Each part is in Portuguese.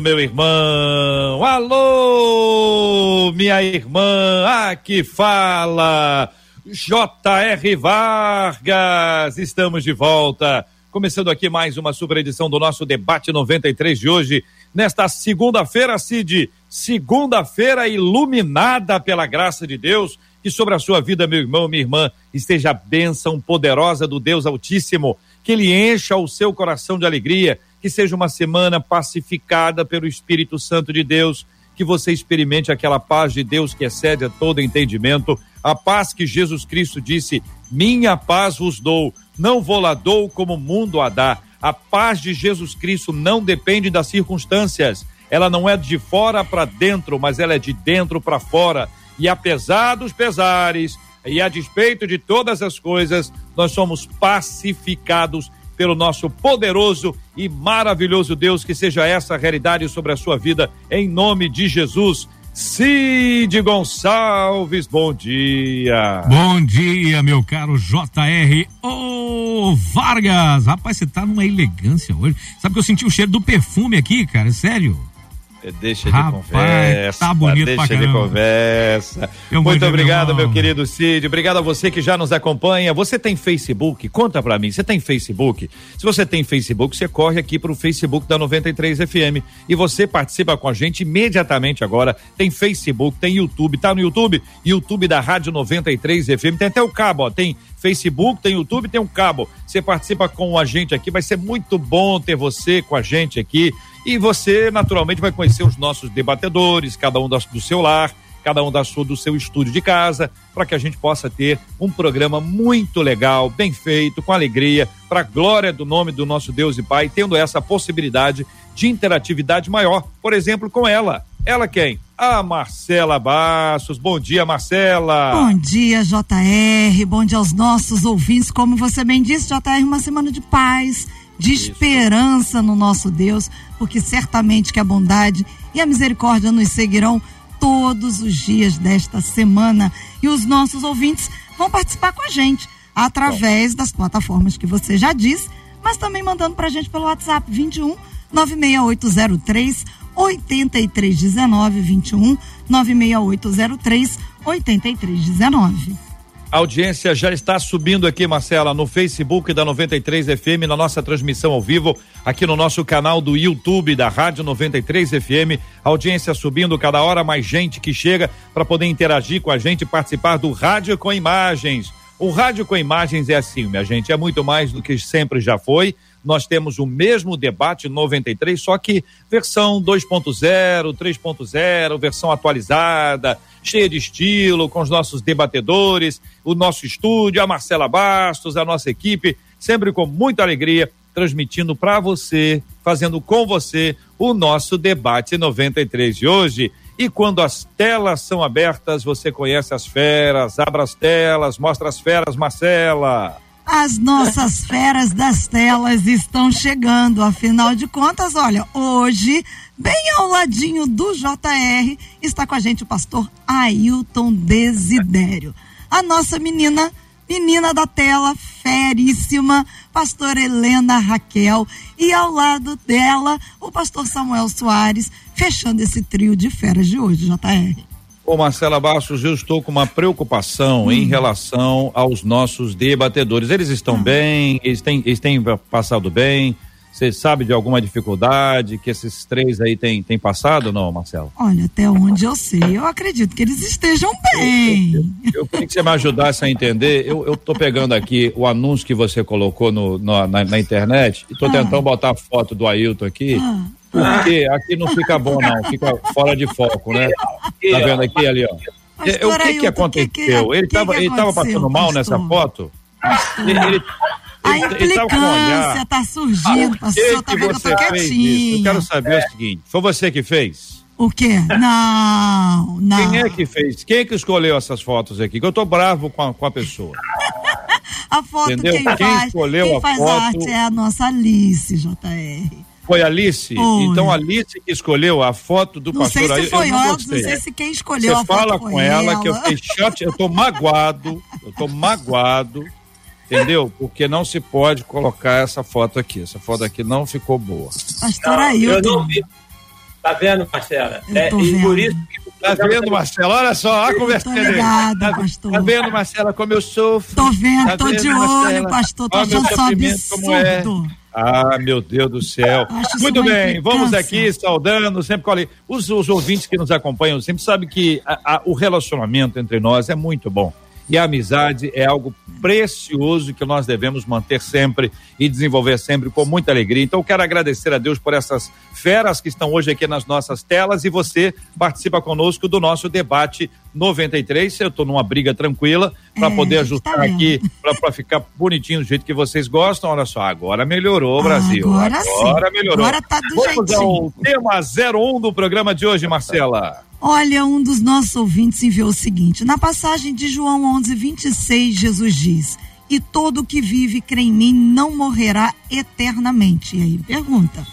meu irmão. Alô, minha irmã. Aqui fala J.R. Vargas. Estamos de volta. Começando aqui mais uma super edição do nosso debate 93 de hoje, nesta segunda-feira, Cid, segunda-feira iluminada pela graça de Deus, que sobre a sua vida, meu irmão, minha irmã, esteja a bênção poderosa do Deus Altíssimo, que ele encha o seu coração de alegria, que seja uma semana pacificada pelo Espírito Santo de Deus, que você experimente aquela paz de Deus que excede a todo entendimento, a paz que Jesus Cristo disse: Minha paz vos dou não vou lá dou como o mundo a dá. A paz de Jesus Cristo não depende das circunstâncias. Ela não é de fora para dentro, mas ela é de dentro para fora. E apesar dos pesares e a despeito de todas as coisas, nós somos pacificados pelo nosso poderoso e maravilhoso Deus. Que seja essa realidade sobre a sua vida, em nome de Jesus. Cid Gonçalves, bom dia. Bom dia, meu caro JR. Ô, Vargas, rapaz, você tá numa elegância hoje. Sabe que eu senti o cheiro do perfume aqui, cara, sério? Deixa de conversa. Tá bonito deixa pra de conversa. Eu Muito obrigado, meu querido Cid. Obrigado a você que já nos acompanha. Você tem Facebook? Conta pra mim. Você tem Facebook? Se você tem Facebook, você corre aqui pro Facebook da 93 FM e você participa com a gente imediatamente agora. Tem Facebook, tem YouTube. Tá no YouTube? YouTube da Rádio 93 FM. Tem até o cabo, ó. Tem Facebook, tem YouTube, tem um cabo. Você participa com a gente aqui. Vai ser muito bom ter você com a gente aqui. E você, naturalmente, vai conhecer os nossos debatedores, cada um do seu lar, cada um da sua, do seu estúdio de casa, para que a gente possa ter um programa muito legal, bem feito, com alegria, para a glória do nome do nosso Deus e Pai, tendo essa possibilidade de interatividade maior, por exemplo, com ela. Ela quem? A Marcela Bastos. Bom dia, Marcela. Bom dia, JR. Bom dia aos nossos ouvintes. Como você bem disse, JR, uma semana de paz de esperança no nosso Deus, porque certamente que a bondade e a misericórdia nos seguirão todos os dias desta semana. E os nossos ouvintes vão participar com a gente através das plataformas que você já disse, mas também mandando para a gente pelo WhatsApp 21 96803 8319 21 96803 8319. A audiência já está subindo aqui, Marcela, no Facebook da 93 FM, na nossa transmissão ao vivo, aqui no nosso canal do YouTube da Rádio 93 FM. audiência subindo, cada hora mais gente que chega para poder interagir com a gente, participar do Rádio com Imagens. O Rádio com Imagens é assim, minha gente, é muito mais do que sempre já foi nós temos o mesmo debate 93, só que versão 2.0, 3.0, versão atualizada, cheia de estilo, com os nossos debatedores, o nosso estúdio, a Marcela Bastos, a nossa equipe, sempre com muita alegria, transmitindo para você, fazendo com você o nosso debate 93 de hoje. E quando as telas são abertas, você conhece as feras, abra as telas, mostra as feras, Marcela. As nossas feras das telas estão chegando. Afinal de contas, olha, hoje, bem ao ladinho do JR, está com a gente o pastor Ailton Desidério. A nossa menina, menina da tela, feríssima, pastor Helena Raquel. E ao lado dela, o pastor Samuel Soares, fechando esse trio de feras de hoje, JR. Ô Marcela Bastos, eu estou com uma preocupação hum. em relação aos nossos debatedores. Eles estão hum. bem, eles têm, eles têm passado bem. Você sabe de alguma dificuldade que esses três aí têm, têm passado não, Marcelo? Olha, até onde eu sei, eu acredito que eles estejam bem. Eu, eu, eu queria que você me ajudasse a entender. Eu, eu tô pegando aqui o anúncio que você colocou no, no na, na, internet e tô ah. tentando botar a foto do Ailton aqui. Ah. Porque aqui não fica bom, não, fica fora de foco, né? Tá vendo aqui ali, ó. Pastor, o que que aconteceu? Ele estava ele tava passando mal nessa foto? Ele, ele, a implicância está surgindo, pastor, tá vendo? Eu tô quietinho. Eu quero saber é. o seguinte, foi você que fez? O quê? Não, não. Quem é que fez? Quem é que escolheu essas fotos aqui? Que eu tô bravo com a, com a pessoa. a foto Entendeu? quem, quem faz, escolheu quem a faz foto... arte é a nossa Alice, JR. Foi Alice? Foi. Então Alice que escolheu a foto do não pastor sei se foi eu não, não sei se quem escolheu Você a fala foto com ela, ela, que eu fiquei chato, eu tô magoado, eu tô magoado, entendeu? Porque não se pode colocar essa foto aqui. Essa foto aqui não ficou boa. Pastor Ailton. Eu não vi. Tá vendo, Marcela? É, e por isso que Tá vendo, Marcela? Olha só, a conversa dele. Tá, pastor. tá vendo, Marcela, como eu sofro? Tô vendo, tá tô vendo, de olho, pastor. Tô achando só absurdo. É. Ah, meu Deus do céu. Muito bem, vamos aqui saudando, sempre colhe. Os, os ouvintes que nos acompanham sempre sabem que a, a, o relacionamento entre nós é muito bom. E a amizade é algo precioso que nós devemos manter sempre e desenvolver sempre com muita alegria. Então, quero agradecer a Deus por essas feras que estão hoje aqui nas nossas telas e você participa conosco do nosso debate 93. Eu estou numa briga tranquila para é, poder ajustar tá aqui, para ficar bonitinho do jeito que vocês gostam. Olha só, agora melhorou, Brasil. Agora, melhorou. Agora tá do Vamos jeitinho. ao tema 01 do programa de hoje, Marcela. Olha, um dos nossos ouvintes enviou o seguinte: na passagem de João 11, 26, Jesus diz: E todo que vive crê em mim não morrerá eternamente. E aí pergunta: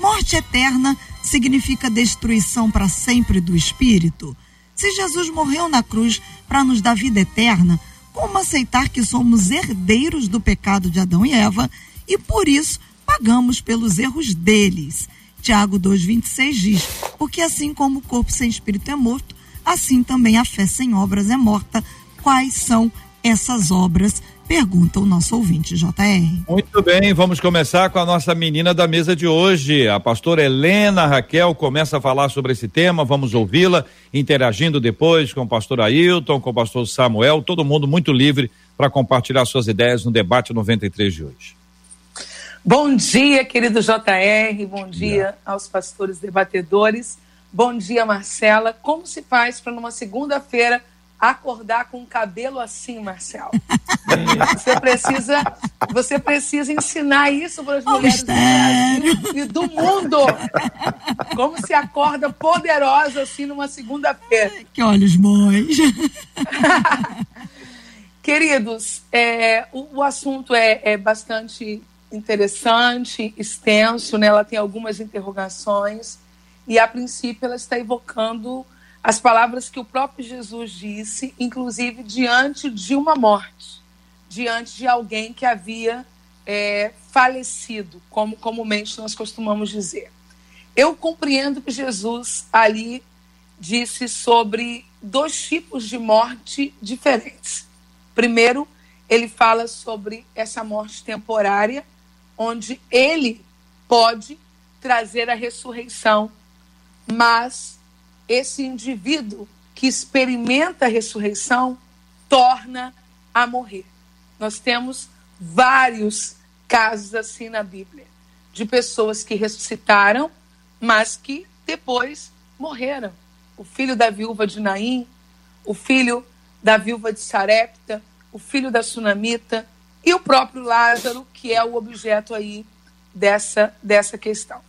morte eterna significa destruição para sempre do espírito? Se Jesus morreu na cruz para nos dar vida eterna, como aceitar que somos herdeiros do pecado de Adão e Eva e por isso pagamos pelos erros deles? Tiago 2,26 diz: Porque assim como o corpo sem espírito é morto, assim também a fé sem obras é morta. Quais são essas obras? Pergunta o nosso ouvinte, JR. Muito bem, vamos começar com a nossa menina da mesa de hoje. A pastora Helena Raquel começa a falar sobre esse tema. Vamos ouvi-la, interagindo depois com o pastor Ailton, com o pastor Samuel, todo mundo muito livre para compartilhar suas ideias no debate 93 de hoje. Bom dia, querido JR, bom dia aos pastores debatedores. Bom dia, Marcela. Como se faz para numa segunda-feira acordar com o cabelo assim, Marcelo? Você precisa, você precisa ensinar isso para as mulheres do Brasil e do mundo. Como se acorda poderosa assim numa segunda-feira. Que olhos bons. Queridos, é, o, o, assunto é, é bastante interessante, extenso, né? ela tem algumas interrogações e, a princípio, ela está evocando as palavras que o próprio Jesus disse, inclusive diante de uma morte, diante de alguém que havia é, falecido, como comumente nós costumamos dizer. Eu compreendo que Jesus ali disse sobre dois tipos de morte diferentes. Primeiro, ele fala sobre essa morte temporária, onde ele pode trazer a ressurreição, mas esse indivíduo que experimenta a ressurreição torna a morrer. Nós temos vários casos assim na Bíblia, de pessoas que ressuscitaram, mas que depois morreram. O filho da viúva de Naim, o filho da viúva de Sarepta, o filho da sunamita, e o próprio Lázaro, que é o objeto aí dessa, dessa questão.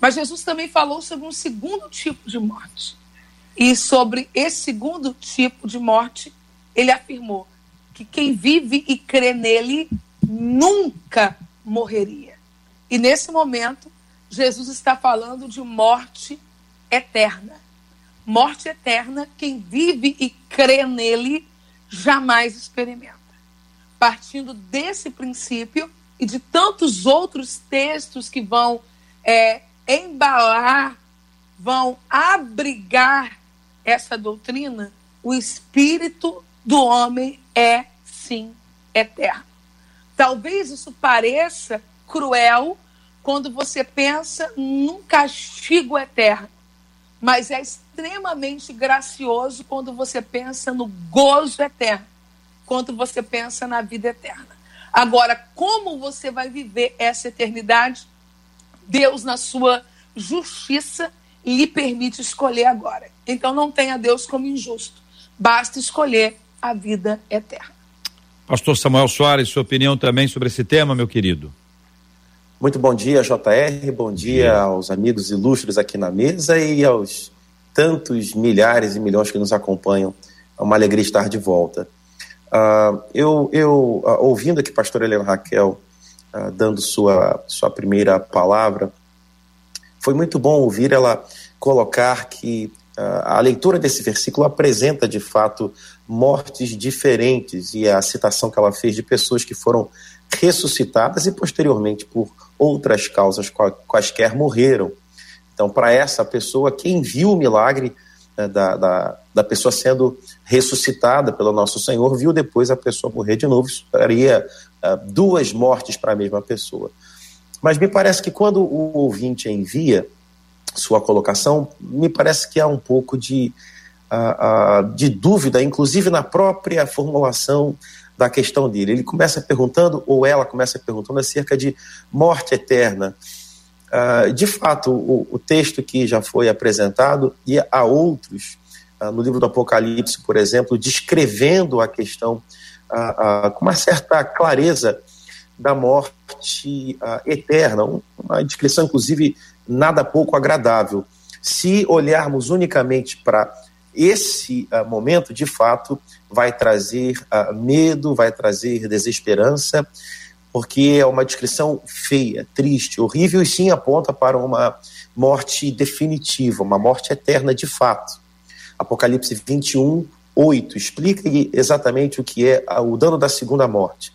Mas Jesus também falou sobre um segundo tipo de morte. E sobre esse segundo tipo de morte, ele afirmou que quem vive e crê nele nunca morreria. E nesse momento, Jesus está falando de morte eterna. Morte eterna, quem vive e crê nele jamais experimenta partindo desse princípio e de tantos outros textos que vão é, embalar, vão abrigar essa doutrina, o espírito do homem é sim eterno. Talvez isso pareça cruel quando você pensa num castigo eterno, mas é extremamente gracioso quando você pensa no gozo eterno quanto você pensa na vida eterna. Agora, como você vai viver essa eternidade? Deus, na sua justiça, lhe permite escolher agora. Então, não tenha Deus como injusto. Basta escolher a vida eterna. Pastor Samuel Soares, sua opinião também sobre esse tema, meu querido? Muito bom dia, JR, bom dia aos amigos ilustres aqui na mesa e aos tantos milhares e milhões que nos acompanham. É uma alegria estar de volta. Uh, eu, eu uh, ouvindo aqui pastor Helena Raquel uh, dando sua, sua primeira palavra, foi muito bom ouvir ela colocar que a leitura desse versículo apresenta de fato mortes diferentes e a citação que ela fez de pessoas que foram ressuscitadas e posteriormente por outras causas quaisquer morreram. Então, para essa pessoa, quem viu o milagre né, da, da, da, pessoa sendo ressuscitada pelo nosso Senhor, viu depois a pessoa morrer de novo, isso faria uh, duas mortes para a mesma pessoa. Mas me parece que quando o ouvinte envia sua colocação, me parece que há um pouco de, uh, uh, de dúvida, inclusive na própria formulação da questão dele. Ele começa perguntando, ou ela começa perguntando acerca de morte eterna. Uh, de fato, o, o, texto que já foi apresentado, e há outros, uh, no livro do Apocalipse, por exemplo, descrevendo a questão uh, com uma certa clareza da morte eterna, uma descrição, inclusive, nada pouco agradável. Se olharmos unicamente para esse momento, de fato, vai trazer medo, vai trazer desesperança, porque é uma descrição feia, triste, horrível e sim aponta para uma morte definitiva, uma morte eterna de fato. Apocalipse 21, 8 explica exatamente o que é o dano da segunda morte.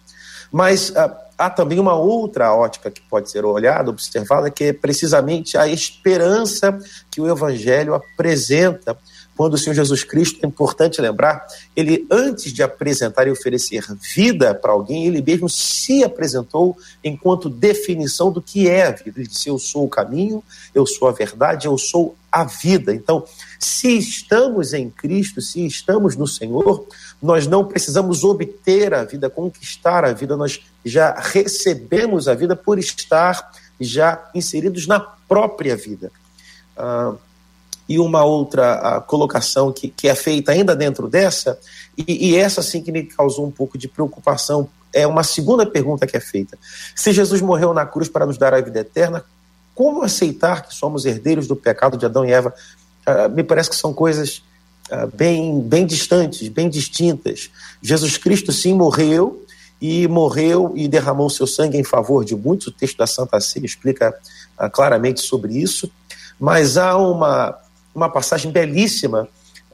Mas uh, há também uma outra ótica que pode ser olhada, observada, que é precisamente a esperança que o Evangelho apresenta quando o Senhor Jesus Cristo, é importante lembrar, ele antes de apresentar e oferecer vida para alguém, ele mesmo se apresentou enquanto definição do que é a vida. Ele disse: Eu sou o caminho, eu sou a verdade, eu sou a vida. Então, se estamos em Cristo, se estamos no Senhor, nós não precisamos obter a vida, conquistar a vida, nós já recebemos a vida por estar já inseridos na própria vida. Ah, e uma outra colocação que, que é feita ainda dentro dessa, e, e essa sim que me causou um pouco de preocupação, é uma segunda pergunta que é feita. Se Jesus morreu na cruz para nos dar a vida eterna, como aceitar que somos herdeiros do pecado de Adão e Eva? Uh, me parece que são coisas uh, bem, bem distantes, bem distintas. Jesus Cristo sim morreu e morreu e derramou seu sangue em favor de muitos. O texto da Santa Ceia explica uh, claramente sobre isso. Mas há uma uma passagem belíssima,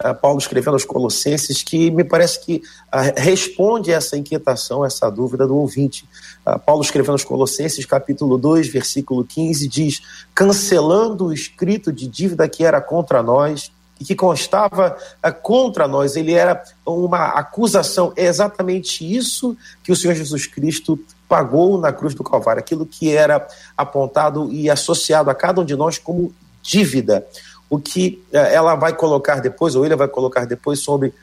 uh, Paulo escrevendo aos Colossenses, que me parece que uh, responde essa inquietação, essa dúvida do ouvinte. Uh, Paulo escrevendo aos Colossenses, capítulo 2, versículo 15, diz: cancelando o escrito de dívida que era contra nós e que constava contra nós, ele era uma acusação. É exatamente isso que o Senhor Jesus Cristo pagou na cruz do Calvário, aquilo que era apontado e associado a cada um de nós como dívida o que eh, ela vai colocar depois, ou ele vai colocar depois sobre.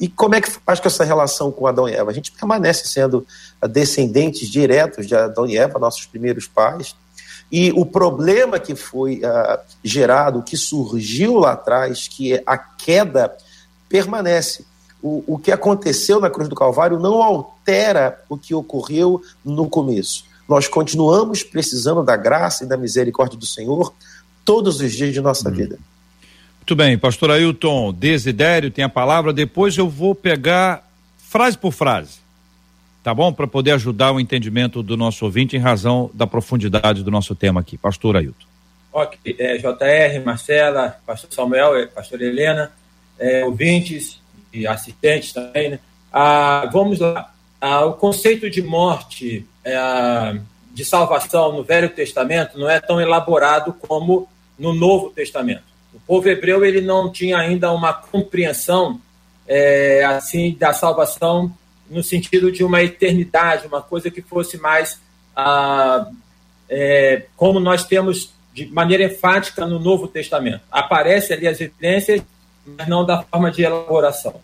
E como é que faz com essa relação com Adão e Eva? A gente permanece sendo descendentes diretos de Adão e Eva, nossos primeiros pais. E o problema que foi uh, gerado, que surgiu lá atrás, que é a queda, permanece. O, o que aconteceu na cruz do Calvário não altera o que ocorreu no começo. Nós continuamos precisando da graça e da misericórdia do Senhor todos os dias de nossa hum. vida. Muito bem, pastor Ailton, Desidério tem a palavra, depois eu vou pegar frase por frase, tá bom? Para poder ajudar o entendimento do nosso ouvinte em razão da profundidade do nosso tema aqui. Pastor Ailton. Ok, é, JR, Marcela, pastor Samuel, é, pastor Helena, é, ouvintes e assistentes também, né? Ah, vamos lá. Ah, o conceito de morte, é, de salvação no Velho Testamento não é tão elaborado como no Novo Testamento o povo hebreu ele não tinha ainda uma compreensão é, assim da salvação no sentido de uma eternidade, uma coisa que fosse mais ah, é, como nós temos de maneira enfática no Novo Testamento. Aparece ali as evidências, mas não da forma de elaboração.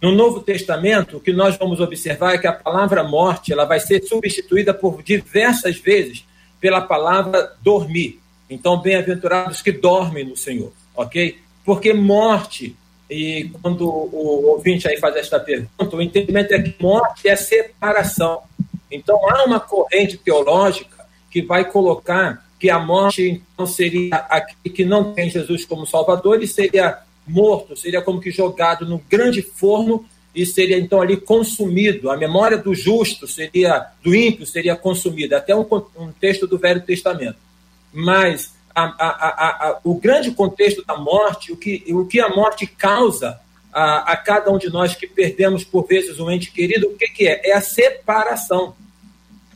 No Novo Testamento, o que nós vamos observar é que a palavra morte ela vai ser substituída por diversas vezes pela palavra dormir. Então, bem-aventurados que dormem no Senhor ok? Porque morte, e quando o ouvinte aí faz esta pergunta, o entendimento é que morte é separação. Então há uma corrente teológica que vai colocar que a morte então seria aquele que não tem Jesus como Salvador e seria morto, seria como que jogado no grande forno e seria então ali consumido. A memória do justo seria, do ímpio seria consumida. Até um, um texto do Velho Testamento. Mas a, a, a, o grande contexto da morte, o que, o que a morte causa a, cada um de nós que perdemos por vezes um ente querido, o que, que é? É a separação.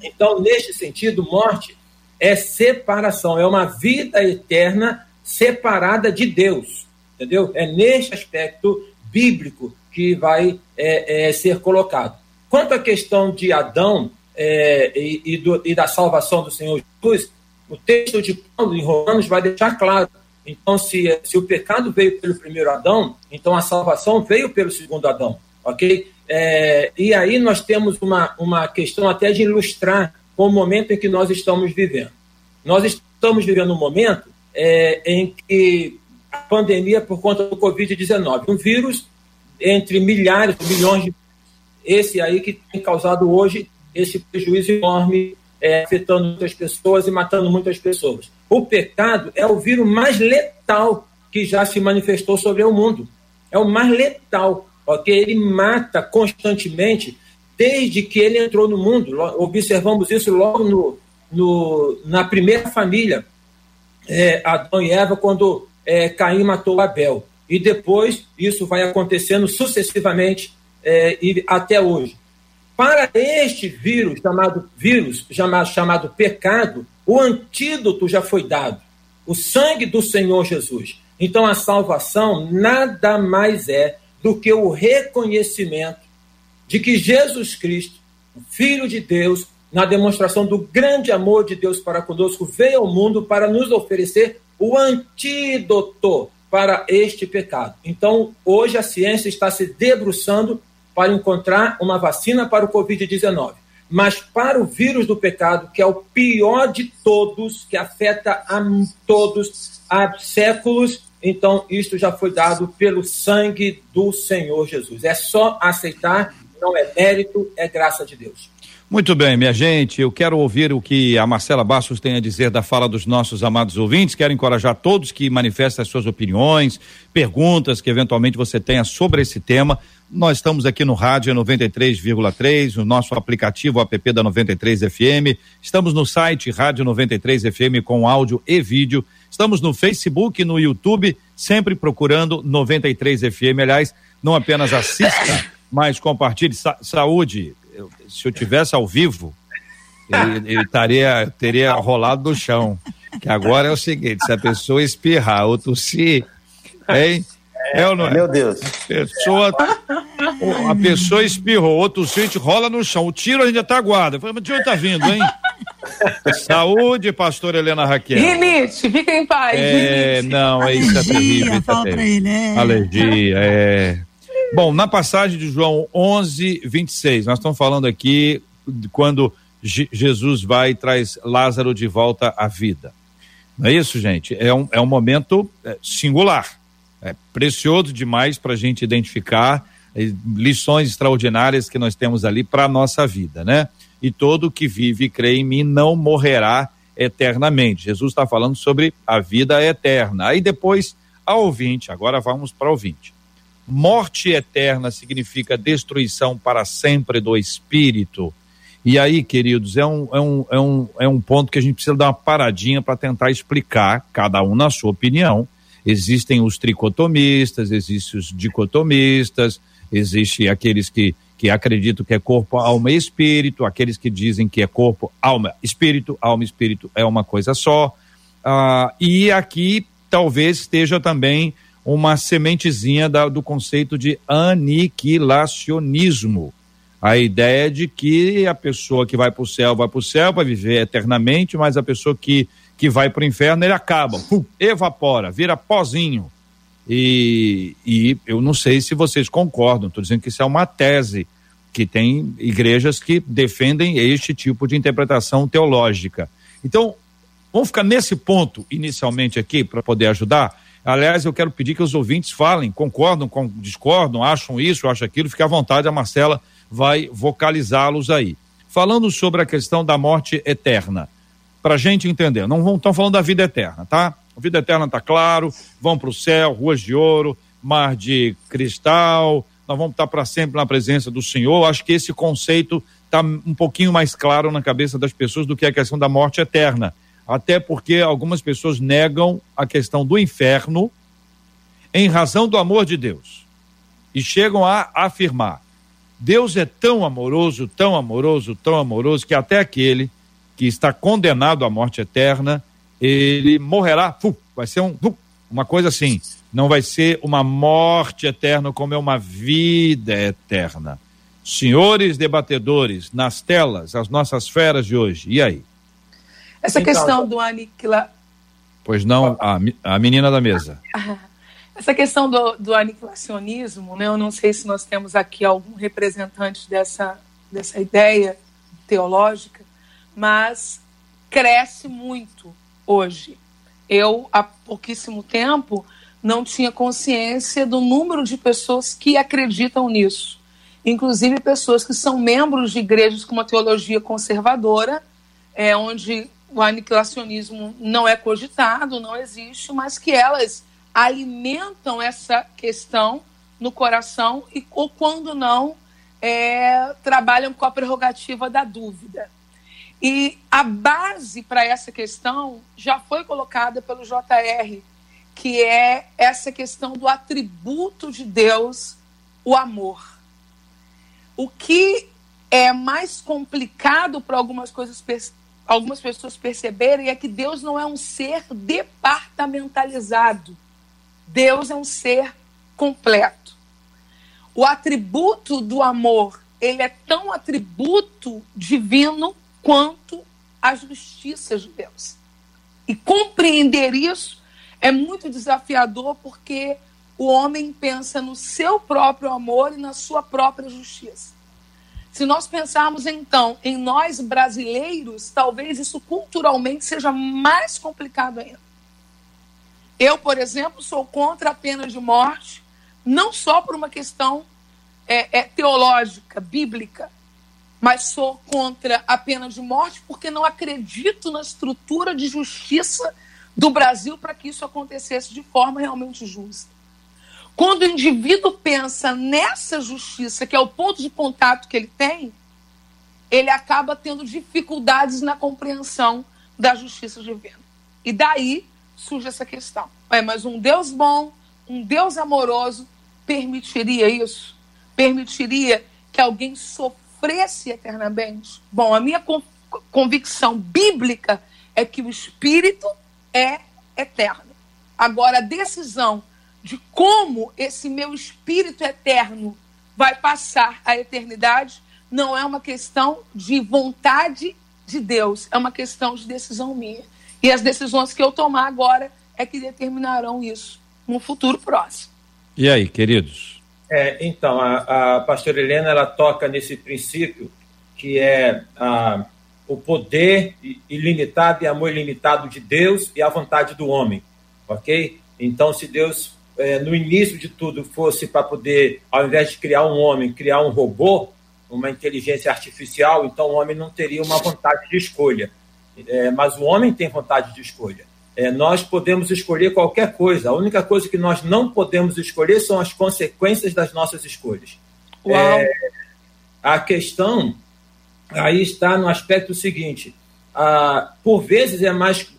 Então, neste sentido, morte é separação, é uma vida eterna separada de Deus, entendeu? É neste aspecto bíblico que vai é, é, ser colocado. Quanto à questão de Adão é, e, e, do, e da salvação do Senhor Jesus, o texto de Paulo em Romanos vai deixar claro. Então, se, se o pecado veio pelo primeiro Adão, então a salvação veio pelo segundo Adão, ok? É, e aí nós temos uma, uma questão até de ilustrar com o momento em que nós estamos vivendo. Nós estamos vivendo um momento é, em que a pandemia por conta do Covid-19, um vírus entre milhares, milhões de esse aí que tem causado hoje esse prejuízo enorme é, afetando muitas pessoas e matando muitas pessoas. O pecado é o vírus mais letal que já se manifestou sobre o mundo. É o mais letal, porque ele mata constantemente desde que ele entrou no mundo. Observamos isso logo no, no na primeira família, é, Adão e Eva, quando é, Caim matou Abel. E depois isso vai acontecendo sucessivamente é, e até hoje. Para este vírus, chamado vírus, chamado, pecado, o antídoto já foi dado. O sangue do Senhor Jesus. Então a salvação nada mais é do que o reconhecimento de que Jesus Cristo, o Filho de Deus, na demonstração do grande amor de Deus para conosco, veio ao mundo para nos oferecer o antídoto para este pecado. Então, hoje a ciência está se debruçando para encontrar uma vacina para o Covid-19. Mas para o vírus do pecado, que é o pior de todos, que afeta a todos há séculos, então isto já foi dado pelo sangue do Senhor Jesus. É só aceitar, não é mérito, é graça de Deus. Muito bem, minha gente, eu quero ouvir o que a Marcela Bastos tem a dizer da fala dos nossos amados ouvintes. Quero encorajar todos que manifestem as suas opiniões, perguntas que eventualmente você tenha sobre esse tema. Nós estamos aqui no rádio 93,3, o nosso aplicativo app da 93 FM. Estamos no site Rádio 93 FM com áudio e vídeo. Estamos no Facebook, no YouTube, sempre procurando 93 FM. Aliás, não apenas assista, mas compartilhe. Sa saúde, eu, se eu tivesse ao vivo, ele, ele taria, teria rolado no chão. Que agora é o seguinte: se a pessoa espirrar ou tossir, hein? É ou não é? Meu Deus. A pessoa, a pessoa espirrou, outro sente, rola no chão. O tiro ainda tá aguarda. Falei, mas de onde tá vindo, hein? Saúde, pastor Helena Raquel. Rinite, fica em paz. É, rinite. não, é isso é terrível. Fala pra ele, é. Alergia, é. Bom, na passagem de João 11, 26, nós estamos falando aqui de quando Jesus vai e traz Lázaro de volta à vida. Não é isso, gente? É um, é um momento é, singular, é precioso demais para a gente identificar é, lições extraordinárias que nós temos ali para a nossa vida, né? E todo que vive e crê em mim não morrerá eternamente. Jesus está falando sobre a vida eterna. Aí depois, a ouvinte, agora vamos para ouvinte. Morte eterna significa destruição para sempre do espírito. E aí, queridos, é um, é um, é um, é um ponto que a gente precisa dar uma paradinha para tentar explicar, cada um na sua opinião. Existem os tricotomistas, existem os dicotomistas, existem aqueles que, que acreditam que é corpo, alma e espírito, aqueles que dizem que é corpo, alma, espírito, alma e espírito é uma coisa só. Ah, e aqui talvez esteja também uma sementezinha da, do conceito de aniquilacionismo. A ideia de que a pessoa que vai para o céu vai para o céu, vai viver eternamente, mas a pessoa que, que vai para o inferno, ele acaba, pum, evapora, vira pozinho. E, e eu não sei se vocês concordam, estou dizendo que isso é uma tese, que tem igrejas que defendem este tipo de interpretação teológica. Então, vamos ficar nesse ponto inicialmente aqui para poder ajudar. Aliás, eu quero pedir que os ouvintes falem, concordam, com, discordam, acham isso, acham aquilo, fique à vontade, a Marcela vai vocalizá-los aí. Falando sobre a questão da morte eterna, para a gente entender. Não estão falando da vida eterna, tá? A vida eterna está claro, vão para o céu, ruas de ouro, mar de cristal, nós vamos estar para sempre na presença do Senhor. Acho que esse conceito está um pouquinho mais claro na cabeça das pessoas do que a questão da morte eterna. Até porque algumas pessoas negam a questão do inferno em razão do amor de Deus. E chegam a afirmar: Deus é tão amoroso, tão amoroso, tão amoroso, que até aquele que está condenado à morte eterna, ele morrerá, vai ser um, uma coisa assim, não vai ser uma morte eterna como é uma vida eterna. Senhores debatedores, nas telas, as nossas feras de hoje, e aí? Essa então, questão do aniquilar. Pois não, a, a menina da mesa. Essa questão do, do aniquilacionismo, né, eu não sei se nós temos aqui algum representante dessa, dessa ideia teológica, mas cresce muito hoje. Eu, há pouquíssimo tempo, não tinha consciência do número de pessoas que acreditam nisso. Inclusive pessoas que são membros de igrejas com uma teologia conservadora, é, onde o aniquilacionismo não é cogitado, não existe, mas que elas alimentam essa questão no coração e, ou quando não, é, trabalham com a prerrogativa da dúvida. E a base para essa questão já foi colocada pelo JR, que é essa questão do atributo de Deus, o amor. O que é mais complicado para algumas coisas algumas pessoas perceberem é que Deus não é um ser departamentalizado. Deus é um ser completo. O atributo do amor, ele é tão atributo divino quanto a justiça de Deus. E compreender isso é muito desafiador porque o homem pensa no seu próprio amor e na sua própria justiça. Se nós pensarmos então em nós brasileiros, talvez isso culturalmente seja mais complicado ainda. Eu, por exemplo, sou contra a pena de morte, não só por uma questão é, é, teológica, bíblica, mas sou contra a pena de morte porque não acredito na estrutura de justiça do Brasil para que isso acontecesse de forma realmente justa. Quando o indivíduo pensa nessa justiça, que é o ponto de contato que ele tem, ele acaba tendo dificuldades na compreensão da justiça divina. E daí surge essa questão. É, mas um Deus bom, um Deus amoroso, permitiria isso? Permitiria que alguém sofresse? Sofresse eternamente? Bom, a minha convicção bíblica é que o espírito é eterno. Agora, a decisão de como esse meu espírito eterno vai passar a eternidade não é uma questão de vontade de Deus, é uma questão de decisão minha. E as decisões que eu tomar agora é que determinarão isso no futuro próximo. E aí, queridos? É, então, a, a pastora Helena ela toca nesse princípio que é a, o poder ilimitado e amor ilimitado de Deus e a vontade do homem, ok? Então, se Deus, é, no início de tudo, fosse para poder, ao invés de criar um homem, criar um robô, uma inteligência artificial, então o homem não teria uma vontade de escolha. É, mas o homem tem vontade de escolha. É, nós podemos escolher qualquer coisa. A única coisa que nós não podemos escolher são as consequências das nossas escolhas. É, a questão aí está no aspecto seguinte: a, por vezes é mais,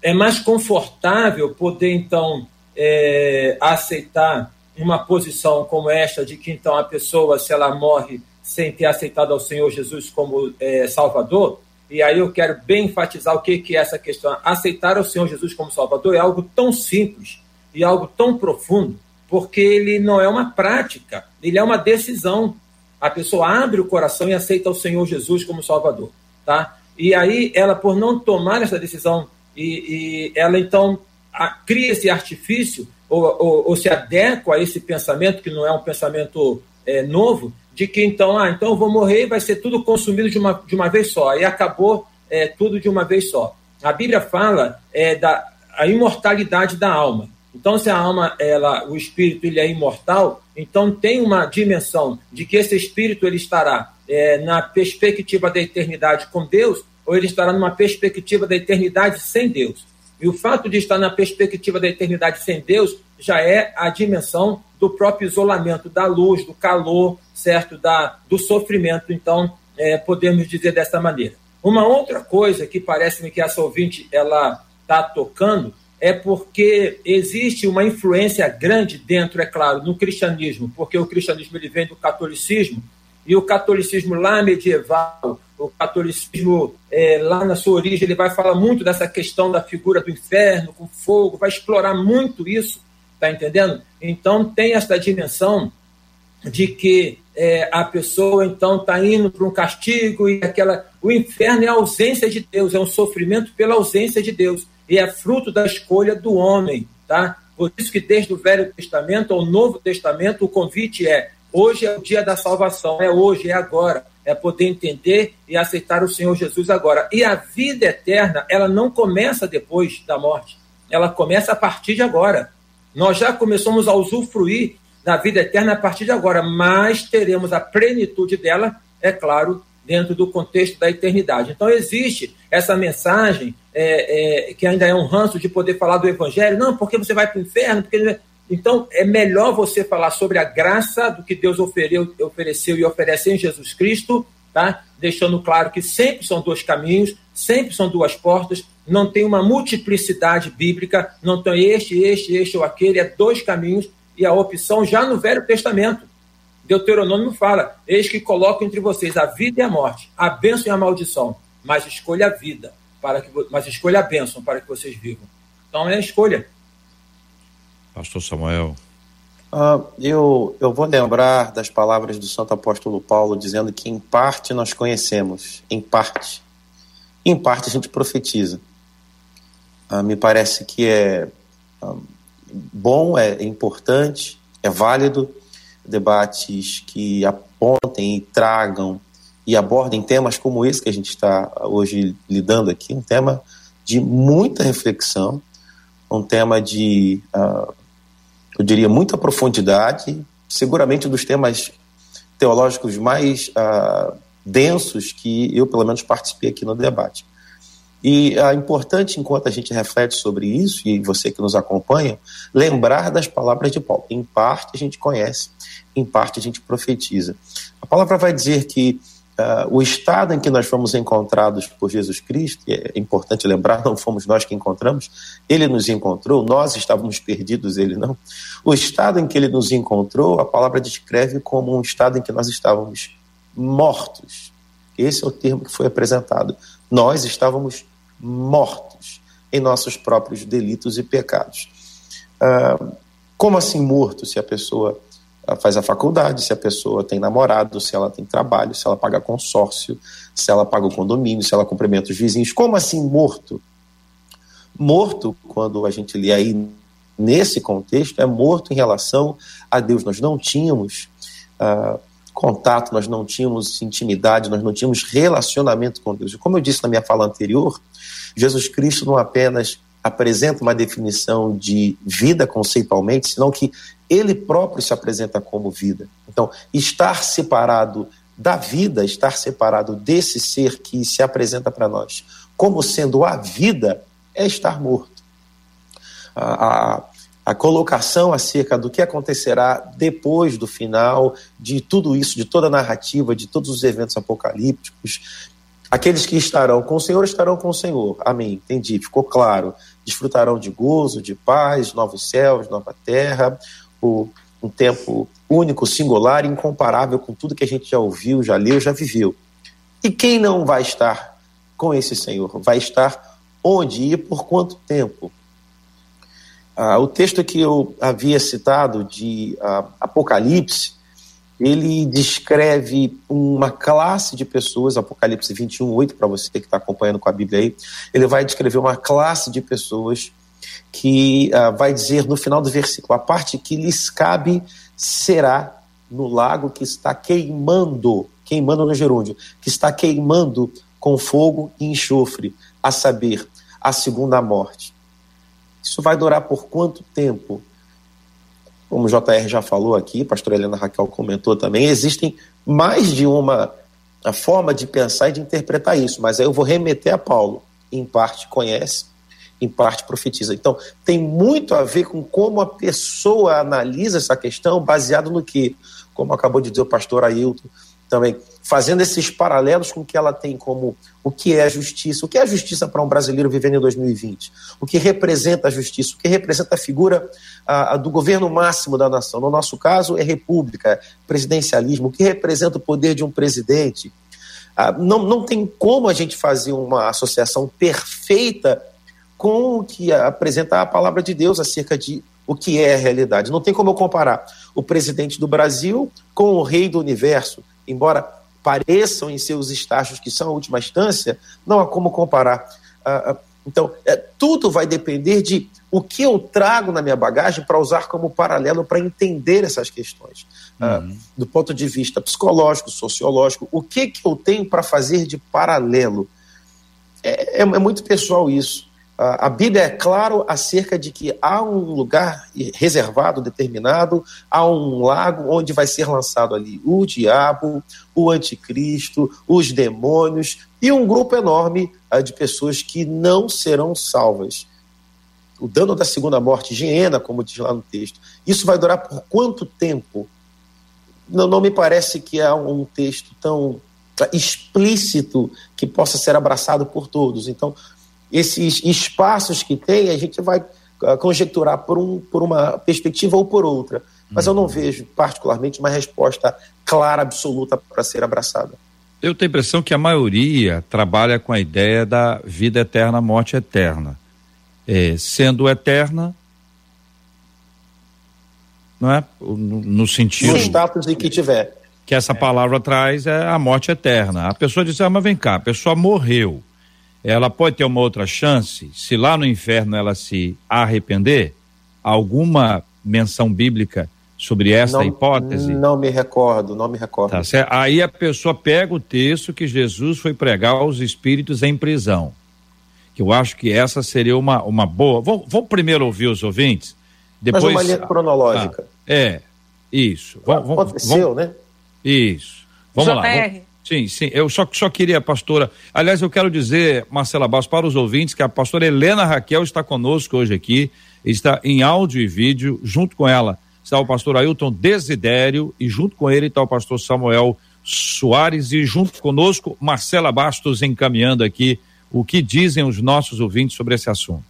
é mais confortável poder, então, é, aceitar uma posição como esta, de que então a pessoa, se ela morre sem ter aceitado ao Senhor Jesus como é, Salvador, e aí eu quero bem enfatizar o que, que é essa questão. Aceitar o Senhor Jesus como Salvador é algo tão simples e algo tão profundo, porque ele não é uma prática, ele é uma decisão. A pessoa abre o coração e aceita o Senhor Jesus como Salvador, tá? E aí ela, por não tomar essa decisão, e, e ela então a, cria esse artifício ou, ou, ou, se adequa a esse pensamento que não é um pensamento é, novo, de que então, ah, então eu vou morrer e vai ser tudo consumido de uma, de uma vez só, e acabou é, tudo de uma vez só. A Bíblia fala é, da a imortalidade da alma. Então, se a alma, ela, o espírito, ele é imortal, então tem uma dimensão de que esse espírito ele estará é, na perspectiva da eternidade com Deus, ou ele estará numa perspectiva da eternidade sem Deus. E o fato de estar na perspectiva da eternidade sem Deus já é a dimensão do próprio isolamento, da luz, do calor, certo, da, do sofrimento. Então, é, podemos dizer dessa maneira. Uma outra coisa que parece-me que essa ouvinte ela está tocando é porque existe uma influência grande dentro, é claro, no cristianismo, porque o cristianismo ele vem do catolicismo e o catolicismo lá medieval, o catolicismo é, lá na sua origem, ele vai falar muito dessa questão da figura do inferno com fogo, vai explorar muito isso, tá entendendo? Então tem essa dimensão de que é, a pessoa então está indo para um castigo e aquela o inferno é a ausência de Deus, é um sofrimento pela ausência de Deus e é fruto da escolha do homem, tá? Por isso que desde o Velho Testamento ao Novo Testamento o convite é hoje é o dia da salvação, é hoje, é agora, é poder entender e aceitar o Senhor Jesus agora. E a vida eterna, ela não começa depois da morte, ela começa a partir de agora. Nós já começamos a usufruir da vida eterna a partir de agora, mas teremos a plenitude dela, é claro, dentro do contexto da eternidade. Então, existe essa mensagem é, é, que ainda é um ranço de poder falar do evangelho, não, porque você vai para o inferno, porque. Então, é melhor você falar sobre a graça do que Deus ofereceu, e oferece em Jesus Cristo, tá? deixando claro que sempre são dois caminhos, sempre são duas portas, não tem uma multiplicidade bíblica, não tem este, este, este ou aquele, é dois caminhos e a opção já no Velho Testamento. Deuteronômio fala: Eis que coloco entre vocês a vida e a morte, a bênção e a maldição, mas escolha a vida, para que, mas escolha a bênção para que vocês vivam. Então é a escolha. Pastor Samuel. Uh, eu, eu vou lembrar das palavras do Santo Apóstolo Paulo dizendo que em parte nós conhecemos, em parte. Em parte a gente profetiza. Uh, me parece que é uh, bom, é importante, é válido debates que apontem e tragam e abordem temas como esse que a gente está hoje lidando aqui, um tema de muita reflexão, um tema de, uh, eu diria, muita profundidade, seguramente dos temas teológicos mais uh, densos que eu, pelo menos, participei aqui no debate. E é importante, enquanto a gente reflete sobre isso, e você que nos acompanha, lembrar das palavras de Paulo. Em parte a gente conhece, em parte a gente profetiza. A palavra vai dizer que uh, o estado em que nós fomos encontrados por Jesus Cristo, é importante lembrar, não fomos nós que encontramos, ele nos encontrou, nós estávamos perdidos, ele não. O estado em que ele nos encontrou, a palavra descreve como um estado em que nós estávamos mortos. Esse é o termo que foi apresentado. Nós estávamos mortos em nossos próprios delitos e pecados. Ah, como assim morto se a pessoa ah, faz a faculdade, se a pessoa tem namorado, se ela tem trabalho, se ela paga consórcio, se ela paga o condomínio, se ela cumprimenta os vizinhos? Como assim morto? Morto, quando a gente lê aí nesse contexto, é morto em relação a Deus. Nós não tínhamos. Contato, nós não tínhamos intimidade, nós não tínhamos relacionamento com Deus. Como eu disse na minha fala anterior, Jesus Cristo não apenas apresenta uma definição de vida conceitualmente, senão que ele próprio se apresenta como vida. Então, estar separado da vida, estar separado desse ser que se apresenta para nós como sendo a vida, é estar morto. A, a, a colocação acerca do que acontecerá depois do final de tudo isso, de toda a narrativa, de todos os eventos apocalípticos. Aqueles que estarão com o Senhor estarão com o Senhor. Amém. Entendi, ficou claro. Desfrutarão de gozo, de paz, novos céus, nova terra, o, um tempo único, singular, incomparável com tudo que a gente já ouviu, já leu, já viveu. E quem não vai estar com esse Senhor? Vai estar onde e por quanto tempo? Ah, o texto que eu havia citado de ah, Apocalipse, ele descreve uma classe de pessoas, Apocalipse 21, 8, para você que está acompanhando com a Bíblia aí, ele vai descrever uma classe de pessoas que ah, vai dizer no final do versículo, a parte que lhes cabe será no lago que está queimando, queimando no gerúndio, que está queimando com fogo e enxofre, a saber, a segunda morte. Isso vai durar por quanto tempo? Como o JR já falou aqui, a pastora Helena Raquel comentou também, existem mais de uma forma de pensar e de interpretar isso, mas aí eu vou remeter a Paulo. Em parte conhece, em parte profetiza. Então, tem muito a ver com como a pessoa analisa essa questão, baseado no que, como acabou de dizer o pastor Ailton, também fazendo esses paralelos com o que ela tem como o que é a justiça, o que é justiça para um brasileiro vivendo em 2020, o que representa a justiça, o que representa a figura a, a do governo máximo da nação. No nosso caso, é república, presidencialismo, o que representa o poder de um presidente. Ah, não, não tem como a gente fazer uma associação perfeita com o que apresenta a palavra de Deus acerca de o que é a realidade. Não tem como eu comparar o presidente do Brasil com o rei do universo, embora pareçam em seus estágios que são a última instância, não há como comparar. Ah, ah, então, é, tudo vai depender de o que eu trago na minha bagagem para usar como paralelo para entender essas questões. Ah, uhum. do ponto de vista psicológico, sociológico, o que, que eu tenho para fazer de paralelo? É, é, é muito pessoal isso. A Bíblia é claro acerca de que há um lugar reservado, determinado, há um lago onde vai ser lançado ali o diabo, o anticristo, os demônios e um grupo enorme ah, de pessoas que não serão salvas. O dano da segunda morte, hiena, como diz lá no texto. Isso vai durar por quanto tempo? Não, não me parece que é um texto tão explícito que possa ser abraçado por todos. Então, esses espaços que tem, a gente vai ah, conjecturar por, um, por uma perspectiva ou por outra. Mas eu não uhum. vejo, particularmente, uma resposta clara, absoluta para ser abraçada. Eu tenho a impressão que a maioria trabalha com a ideia da vida eterna, morte eterna. É, sendo eterna, não é? No, no sentido. No status em que tiver. Que essa palavra traz é a morte eterna. A pessoa diz, ah, mas vem cá, a pessoa morreu ela pode ter uma outra chance, se lá no inferno ela se arrepender? Alguma menção bíblica sobre essa não, hipótese? Não me recordo, não me recordo. Tá certo? Aí a pessoa pega o texto que Jesus foi pregar aos espíritos em prisão. Que eu acho que essa seria uma, uma boa. Vamos, vamos primeiro ouvir os ouvintes. Depois, Mas uma linha cronológica. Ah, é, isso. Vamos, Aconteceu, vamos, né? Isso. Vamos lá. Vamos, Sim, sim. Eu só, só queria, pastora. Aliás, eu quero dizer, Marcela Bastos, para os ouvintes, que a pastora Helena Raquel está conosco hoje aqui. Está em áudio e vídeo. Junto com ela está o pastor Ailton Desidério e junto com ele está o pastor Samuel Soares e junto conosco Marcela Bastos encaminhando aqui o que dizem os nossos ouvintes sobre esse assunto.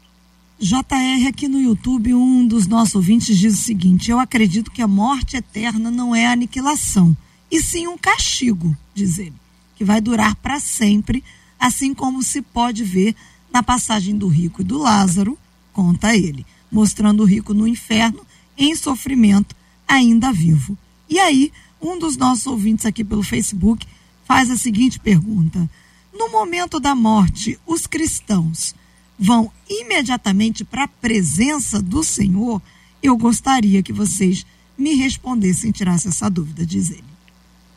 JR aqui no YouTube, um dos nossos ouvintes diz o seguinte: Eu acredito que a morte eterna não é aniquilação e sim um castigo, diz ele, que vai durar para sempre, assim como se pode ver na passagem do rico e do Lázaro, conta ele, mostrando o rico no inferno, em sofrimento, ainda vivo. E aí, um dos nossos ouvintes aqui pelo Facebook faz a seguinte pergunta: No momento da morte, os cristãos vão imediatamente para a presença do Senhor? Eu gostaria que vocês me respondessem, tirassem essa dúvida, diz ele.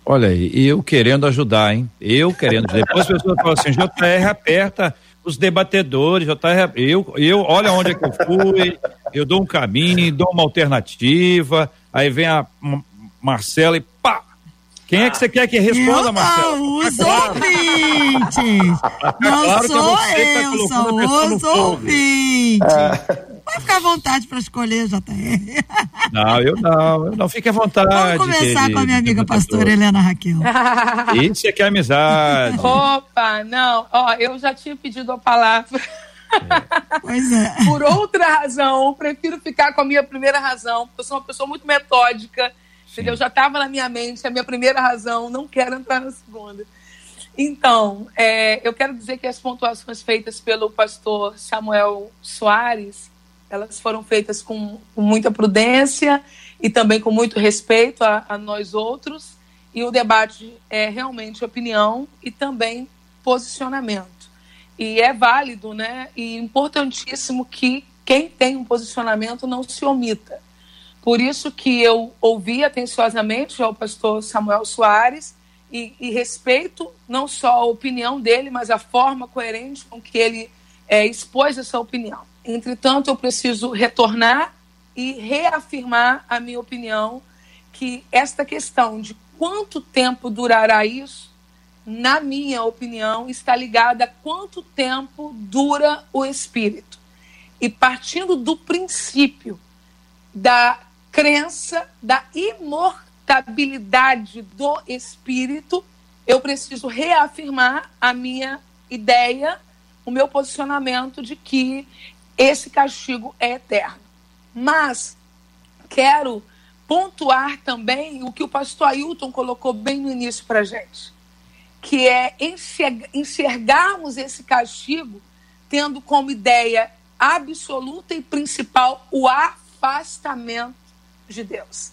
Olha aí, eu querendo ajudar, hein? Eu querendo. Depois as pessoas falam assim, JR aperta os debatedores, JR, eu, eu, olha onde é que eu fui, eu dou um caminho, dou uma alternativa, aí vem a Marcela e pá! Quem é que você quer que responda, Marcela? Não, os ouvintes! Não claro sou é eu, tá são os ouvintes! Pode ficar à vontade para escolher, JR. Não, eu não, eu não. Fique à vontade. Vamos começar querido, com a minha amiga pastora Helena Raquel. Isso é que é amizade. Opa, não. Ó, eu já tinha pedido a palavra. É. Pois é. Por outra razão, prefiro ficar com a minha primeira razão, porque eu sou uma pessoa muito metódica, entendeu? Já estava na minha mente a minha primeira razão, não quero entrar na segunda. Então, é, eu quero dizer que as pontuações feitas pelo pastor Samuel Soares, elas foram feitas com, com muita prudência e também com muito respeito a, a, nós outros. E o debate é realmente opinião e também posicionamento. E é válido, né? E importantíssimo que quem tem um posicionamento não se omita. Por isso que eu ouvi atenciosamente ao pastor Samuel Soares e, e respeito não só a opinião dele, mas a forma coerente com que ele é, expôs essa opinião. Entretanto, eu preciso retornar e reafirmar a minha opinião que esta questão de quanto tempo durará isso na minha opinião, está ligada a quanto tempo dura o espírito. E partindo do princípio da crença da imortabilidade do espírito, eu preciso reafirmar a minha ideia, o meu posicionamento de que esse castigo é eterno. Mas quero pontuar também o que o pastor Ailton colocou bem no início para gente que é enxergarmos esse castigo tendo como ideia absoluta e principal o afastamento de Deus.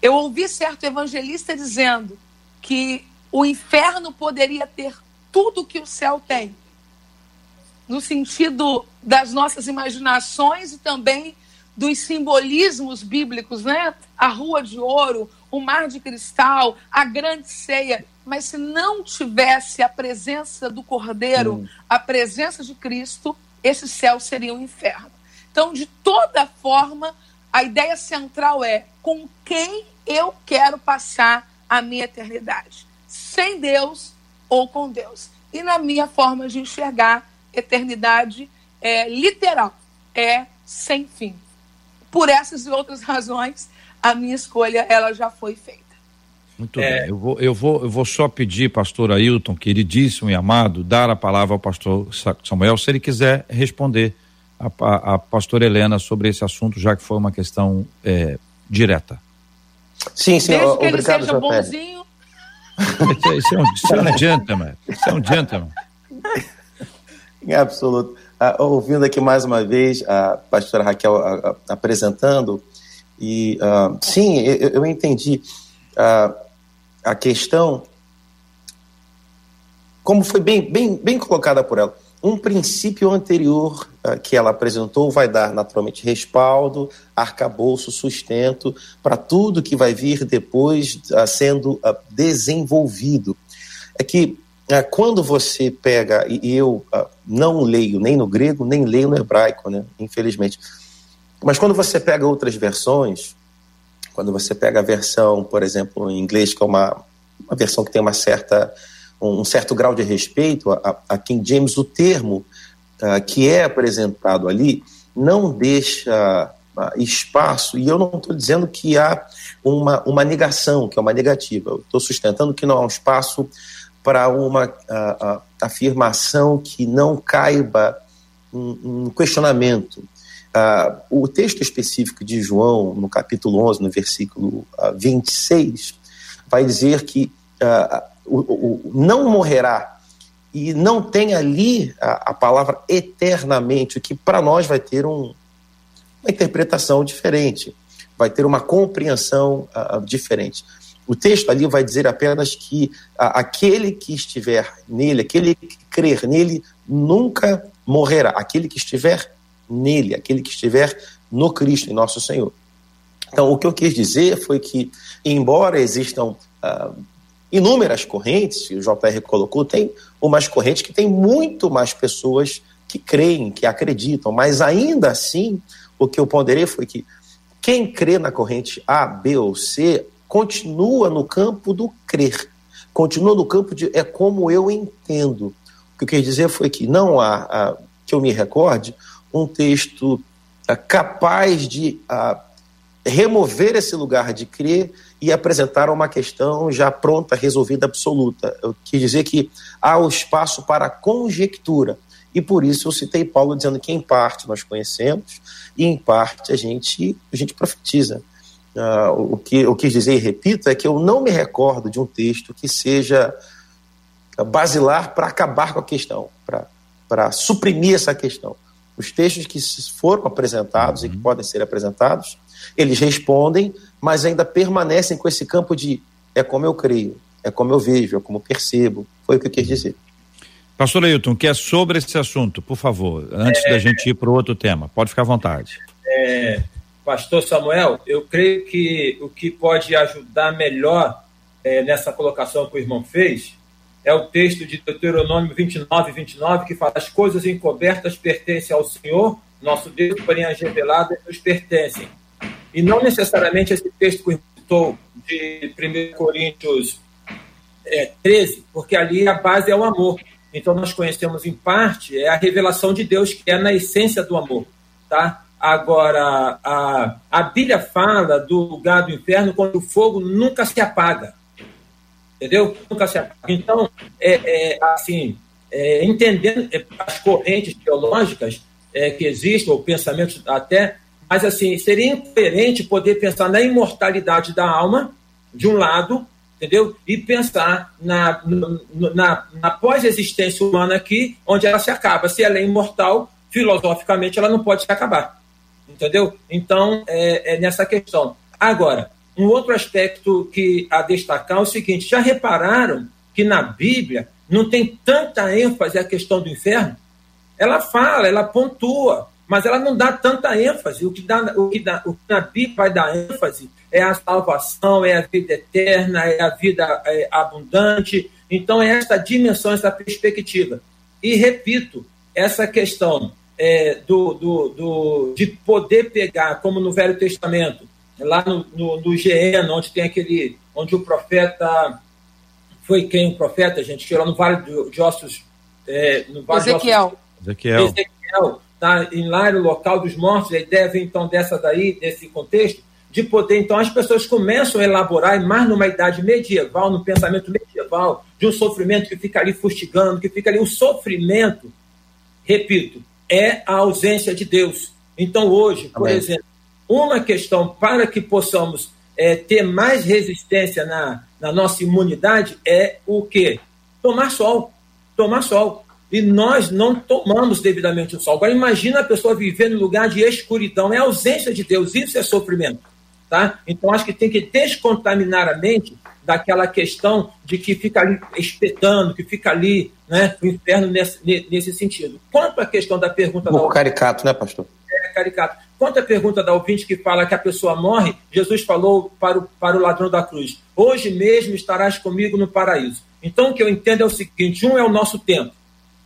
Eu ouvi certo evangelista dizendo que o inferno poderia ter tudo que o céu tem, no sentido das nossas imaginações e também dos simbolismos bíblicos, né? A rua de ouro, o mar de cristal, a grande ceia. Mas se não tivesse a presença do Cordeiro, hum. a presença de Cristo, esse céu seria um inferno. Então, de toda forma, a ideia central é com quem eu quero passar a minha eternidade. Sem Deus ou com Deus. E na minha forma de enxergar, eternidade é literal, é sem fim. Por essas e outras razões, a minha escolha ela já foi feita. Muito é... bem. Eu vou, eu, vou, eu vou só pedir, pastor Ailton, queridíssimo e amado, dar a palavra ao pastor Samuel, se ele quiser responder a, a, a pastora Helena sobre esse assunto, já que foi uma questão é, direta. Sim, sim. Desde que ele seja bonzinho. Isso é, um, isso é um gentleman. Isso é um gentleman. Em absoluto. Uh, ouvindo aqui mais uma vez a pastora Raquel uh, apresentando, e uh, sim, eu, eu entendi a questão, como foi bem, bem, bem colocada por ela. Um princípio anterior uh, que ela apresentou vai dar naturalmente respaldo, arcabouço, sustento para tudo que vai vir depois uh, sendo uh, desenvolvido. É que quando você pega, e eu não leio nem no grego, nem leio no hebraico, né, infelizmente, mas quando você pega outras versões, quando você pega a versão, por exemplo, em inglês, que é uma, uma versão que tem uma certa, um certo grau de respeito a, a King James, o termo uh, que é apresentado ali não deixa uh, espaço, e eu não estou dizendo que há uma, uma negação, que é uma negativa, estou sustentando que não há um espaço para uma uh, afirmação que não caiba um, um questionamento. O texto específico de João, no capítulo 11, no versículo uh, ah, 26, vai dizer que uh, o, o, não morrerá e não tem ali a, a palavra eternamente, o que para nós vai ter um, uma interpretação diferente, vai ter uma compreensão diferente. O texto ali vai dizer apenas que aquele que estiver nele, aquele que crer nele, nunca morrerá. Aquele que estiver nele, aquele que estiver no Cristo, em nosso Senhor. Então, o que eu quis dizer foi que, embora existam uh, inúmeras correntes, o JR colocou, tem umas correntes que tem muito mais pessoas que creem, que acreditam, mas ainda assim, o que eu ponderei foi que quem crê na corrente A, B ou C continua no campo do crer, continua no campo de é como eu entendo. O que eu quis dizer foi que não há, uh, que eu me recorde, um texto uh, capaz de uh, remover esse lugar de crer e apresentar uma questão já pronta, resolvida, absoluta. Eu quis dizer que há o espaço para conjectura. E por isso eu citei Paulo dizendo que em parte nós conhecemos e em parte a gente, a gente profetiza. Uh, o que eu quis dizer e repito é que eu não me recordo de um texto que seja basilar para acabar com a questão, para suprimir essa questão. Os textos que foram apresentados uhum. e que uhum. podem ser apresentados, eles respondem, mas ainda permanecem com esse campo de é como eu creio, é como eu vejo, é como eu percebo. Foi o que eu quis dizer. Pastor Ailton, que é sobre esse assunto, por favor, antes é, da gente ir para o outro tema. Pode ficar à vontade. É, Pastor Samuel, eu creio que o que pode ajudar melhor é, nessa colocação que o irmão fez é o texto de Deuteronômio 29, 29, que fala: As coisas encobertas pertencem ao Senhor, nosso Deus, porém as reveladas nos pertencem. E não necessariamente esse texto que estou de 1 Coríntios é, 13, porque ali a base é o amor. Então nós conhecemos em parte é a revelação de Deus que é na essência do amor, tá? Agora a, a Bíblia fala do lugar do inferno quando o fogo nunca se apaga, entendeu? Nunca se apaga. Então é, é assim é, entendendo é, as correntes teológicas é, que existem ou pensamentos até, mas assim seria incoerente poder pensar na imortalidade da alma de um lado entendeu? E pensar na, na, na pós-existência humana aqui, onde ela se acaba. Se ela é imortal, filosoficamente ela não pode se acabar, entendeu? Então, é, é nessa questão. Agora, um outro aspecto que a destacar é o seguinte: já repararam que na Bíblia não tem tanta ênfase a questão do inferno? Ela fala, ela pontua, mas ela não dá tanta ênfase. O que, dá, o que, dá, o que na Bíblia vai dar ênfase é a salvação, é a vida eterna, é a vida é, abundante. Então, é essa dimensão, essa perspectiva. E repito, essa questão é, do, do, do, de poder pegar, como no Velho Testamento, lá no, no, no GN, onde tem aquele, onde o profeta foi quem o profeta, gente, que era no Vale de, de Ossos, é, no vale Ezequiel. De Ossos, Ezequiel. Ezequiel, tá, em lá no local dos mortos, a ideia vem então dessa daí, desse contexto, de poder, então, as pessoas começam a elaborar, e mais numa idade medieval, no pensamento medieval, de um sofrimento que fica ali fustigando, que fica ali. O sofrimento, repito, é a ausência de Deus. Então, hoje, por Amém. exemplo, uma questão para que possamos é, ter mais resistência na, na nossa imunidade é o quê? Tomar sol. Tomar sol. E nós não tomamos devidamente o sol. Agora, imagina a pessoa vivendo em lugar de escuridão. É ausência de Deus. Isso é sofrimento. Tá? Então, acho que tem que descontaminar a mente daquela questão de que fica ali espetando, que fica ali, né, o inferno nesse, nesse sentido. Quanto à questão da pergunta um da caricato, né, pastor? É, caricato. Quanto à pergunta da ouvinte que fala que a pessoa morre, Jesus falou para o, para o ladrão da cruz: Hoje mesmo estarás comigo no paraíso. Então, o que eu entendo é o seguinte: um é o nosso tempo,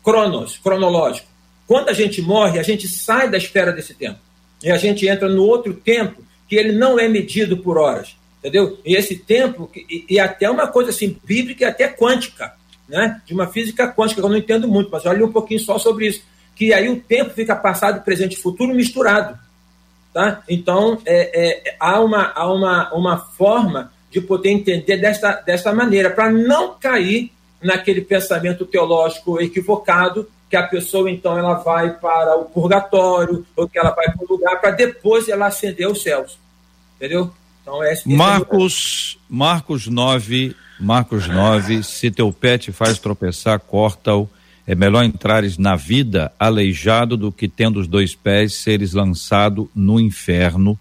cronos, cronológico. Quando a gente morre, a gente sai da esfera desse tempo. E a gente entra no outro tempo que ele não é medido por horas, entendeu? E esse tempo, e, e até uma coisa assim, bíblica e até quântica, né? De uma física quântica, que eu não entendo muito, mas eu li um pouquinho só sobre isso. Que aí o tempo fica passado, presente e futuro misturado. Tá? Então, é, é, há, uma, há uma, uma forma de poder entender desta, desta maneira, para não cair naquele pensamento teológico equivocado que a pessoa então ela vai para o purgatório ou que ela vai para um lugar para depois ela ascender aos céus. Entendeu? Então é Marcos, Marcos 9, Marcos 9, se teu pé te faz tropeçar, corta-o. É melhor entrares na vida aleijado do que tendo os dois pés seres lançado no inferno,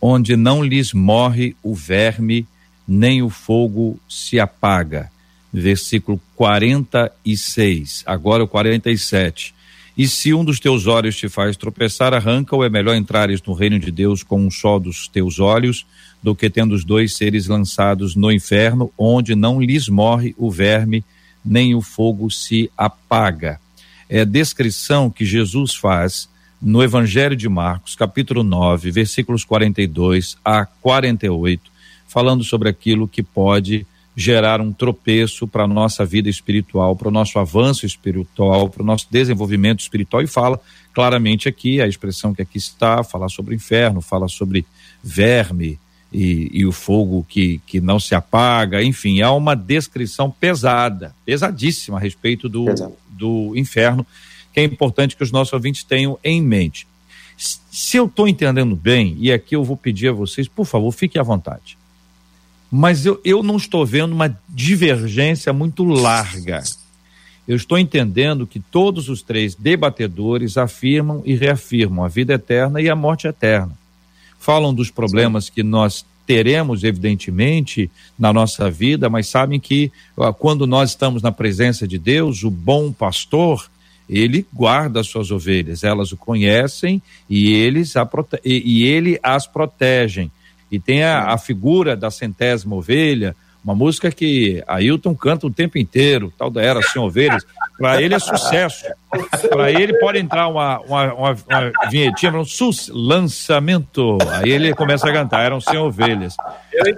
onde não lhes morre o verme, nem o fogo se apaga versículo 46, agora o 47. E se um dos teus olhos te faz tropeçar, arranca-o, é melhor entrares no reino de Deus com um só dos teus olhos, do que tendo os dois seres lançados no inferno, onde não lhes morre o verme, nem o fogo se apaga. É a descrição que Jesus faz no Evangelho de Marcos, capítulo 9, versículos 42 a 48, falando sobre aquilo que pode gerar um tropeço para a nossa vida espiritual, para o nosso avanço espiritual, para o nosso desenvolvimento espiritual. E fala claramente aqui, a expressão que aqui está, fala sobre o inferno, fala sobre verme e, e o fogo que, que não se apaga. Enfim, há uma descrição pesada, pesadíssima a respeito do, do inferno, que é importante que os nossos ouvintes tenham em mente. Se eu estou entendendo bem, e aqui eu vou pedir a vocês, por favor, fiquem à vontade mas eu, eu não estou vendo uma divergência muito larga. Eu estou entendendo que todos os três debatedores afirmam e reafirmam a vida eterna e a morte eterna. Falam dos problemas que nós teremos, evidentemente, na nossa vida, mas sabem que quando nós estamos na presença de Deus, o bom pastor, ele guarda as suas ovelhas, elas o conhecem e, eles e ele as protegem. E tem a, a figura da centésima ovelha, uma música que Ailton canta o tempo inteiro, tal da Era Sem Ovelhas. Para ele é sucesso. Para ele pode entrar uma, uma, uma, uma vinhetinha, um sus, lançamento. Aí ele começa a cantar, eram sem ovelhas.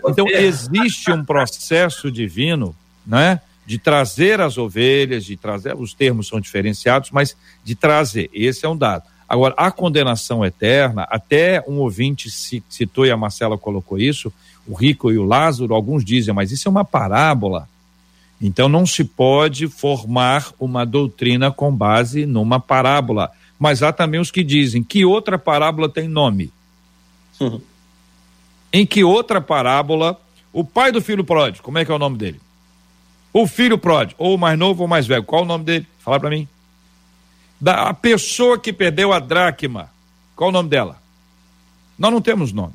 Então existe um processo divino né? De trazer as ovelhas, de trazer, os termos são diferenciados, mas de trazer, esse é um dado. Agora, a condenação eterna, até um ouvinte citou e a Marcela colocou isso, o rico e o Lázaro, alguns dizem, mas isso é uma parábola. Então não se pode formar uma doutrina com base numa parábola. Mas há também os que dizem que outra parábola tem nome. Uhum. Em que outra parábola, o pai do filho pródigo, como é que é o nome dele? O filho pródigo, ou o mais novo ou o mais velho, qual o nome dele? Fala para mim. Da a pessoa que perdeu a dracma, qual o nome dela? Nós não temos nome.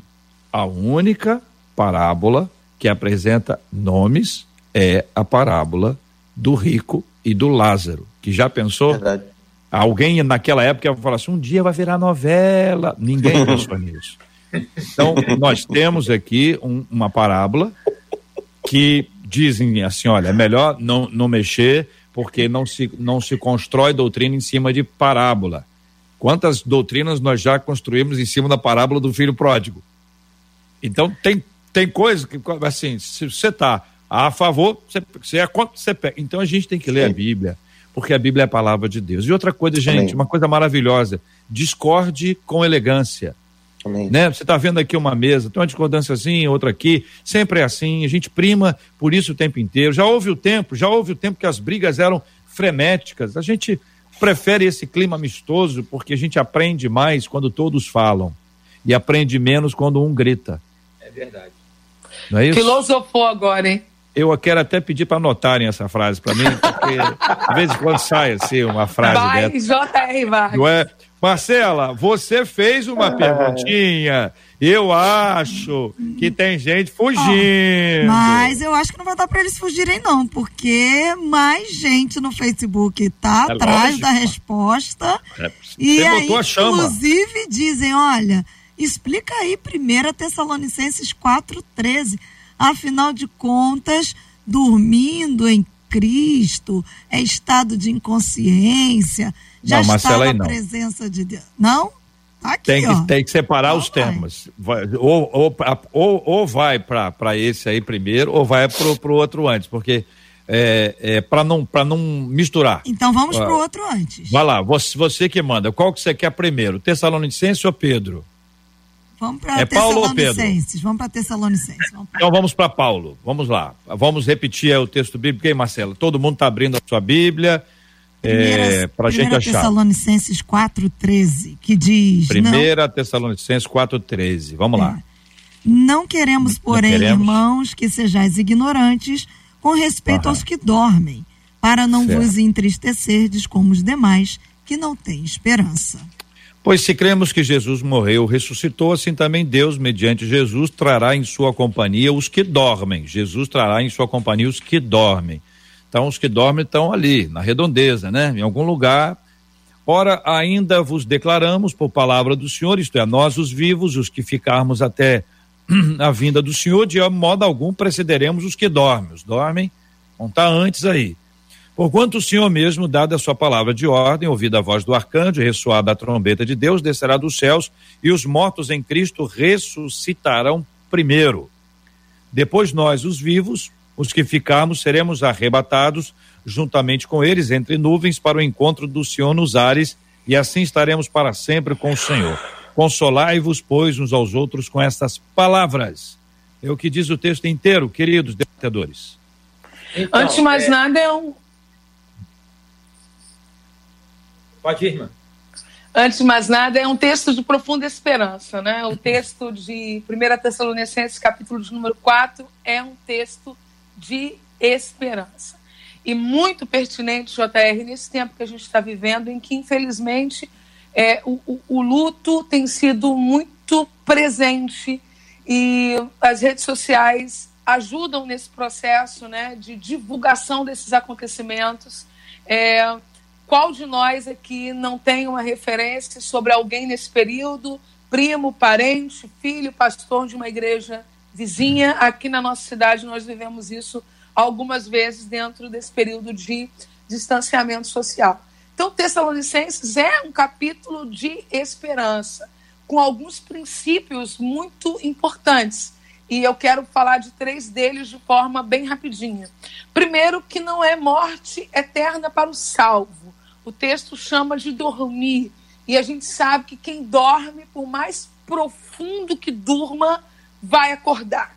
A única parábola que apresenta nomes é a parábola do rico e do Lázaro, que já pensou? Verdade. Alguém naquela época ia falar assim: um dia vai virar novela. Ninguém pensou nisso. Então, nós temos aqui um, uma parábola que dizem assim: olha, é melhor não, não mexer, porque não se, não se constrói doutrina em cima de parábola. Quantas doutrinas nós já construímos em cima da parábola do filho pródigo? Então, tem, tem coisa que, assim, se você está a favor, você, você é contra, você pega. Então a gente tem que ler Sim. a Bíblia, porque a Bíblia é a palavra de Deus. E outra coisa, gente, Amém. uma coisa maravilhosa: discorde com elegância. Né? Você está vendo aqui uma mesa, tem uma discordância assim, outra aqui, sempre é assim, a gente prima por isso o tempo inteiro. Já houve o tempo, já houve o tempo que as brigas eram frenéticas. A gente prefere esse clima amistoso porque a gente aprende mais quando todos falam e aprende menos quando um grita. É verdade. Não é isso? Filosofou agora, hein? Eu quero até pedir para anotarem essa frase para mim, porque de vez em quando sai assim uma frase Vai, J.R. Vargas. Não é? Marcela, você fez uma é. perguntinha. Eu acho que tem gente fugindo. mas eu acho que não vai dar para eles fugirem, não, porque mais gente no Facebook tá é atrás lógico. da resposta. É, e aí, inclusive, dizem: olha, explica aí 1 Tessalonicenses 4,13. Afinal de contas, dormindo em Cristo é estado de inconsciência. Já não, está na presença de Deus. Não? Tá aqui, tem, que, tem que separar os temas. Vai, ou, ou, ou, ou vai para esse aí primeiro, ou vai para o outro antes, porque é, é, para não, não misturar. Então vamos para o outro antes. Vai lá, você, você que manda. Qual que você quer primeiro? Tessalonicense ou Pedro? Vamos para é Tessalonicenses. Vamos para Tessalonicenses. Vamos pra... Então vamos para Paulo. Vamos lá. Vamos repetir o texto bíblico aí, Marcela. Todo mundo está abrindo a sua Bíblia. É, para a gente achar. Tessalonicenses 4,13, que diz. Primeira não... Tessalonicenses 4,13. Vamos é. lá. Não queremos, porém, não queremos. irmãos, que sejais ignorantes com respeito aos que dormem, para não certo. vos entristecerdes como os demais que não têm esperança. Pois se cremos que Jesus morreu, ressuscitou, assim também Deus, mediante Jesus, trará em sua companhia os que dormem. Jesus trará em sua companhia os que dormem. Então, os que dormem estão ali, na redondeza, né? Em algum lugar. Ora, ainda vos declaramos por palavra do Senhor, isto é, nós os vivos, os que ficarmos até a vinda do Senhor, de modo algum precederemos os que dormem. Os dormem vão estar antes aí. Porquanto o Senhor mesmo, dada a sua palavra de ordem, ouvida a voz do arcanjo, ressoada a trombeta de Deus, descerá dos céus, e os mortos em Cristo ressuscitarão primeiro. Depois nós, os vivos, os que ficarmos, seremos arrebatados juntamente com eles entre nuvens para o encontro do Senhor nos ares, e assim estaremos para sempre com o Senhor. Consolai-vos, pois, uns aos outros com estas palavras. É o que diz o texto inteiro, queridos debatedores. Então, Antes de mais é... nada, é um, Pode ir, irmã. Antes de mais nada, é um texto de profunda esperança, né? O texto de 1 Tessalonicenses, capítulo de número 4, é um texto de esperança. E muito pertinente, JR, nesse tempo que a gente está vivendo, em que, infelizmente, é, o, o, o luto tem sido muito presente e as redes sociais ajudam nesse processo né, de divulgação desses acontecimentos. É, qual de nós aqui não tem uma referência sobre alguém nesse período, primo, parente, filho, pastor de uma igreja vizinha? Aqui na nossa cidade nós vivemos isso algumas vezes dentro desse período de distanciamento social. Então, Tessalonicenses é um capítulo de esperança, com alguns princípios muito importantes. e eu quero falar de três deles de forma bem rapidinha. Primeiro, que não é morte eterna para o salvo. O texto chama de dormir. E a gente sabe que quem dorme, por mais profundo que durma, vai acordar.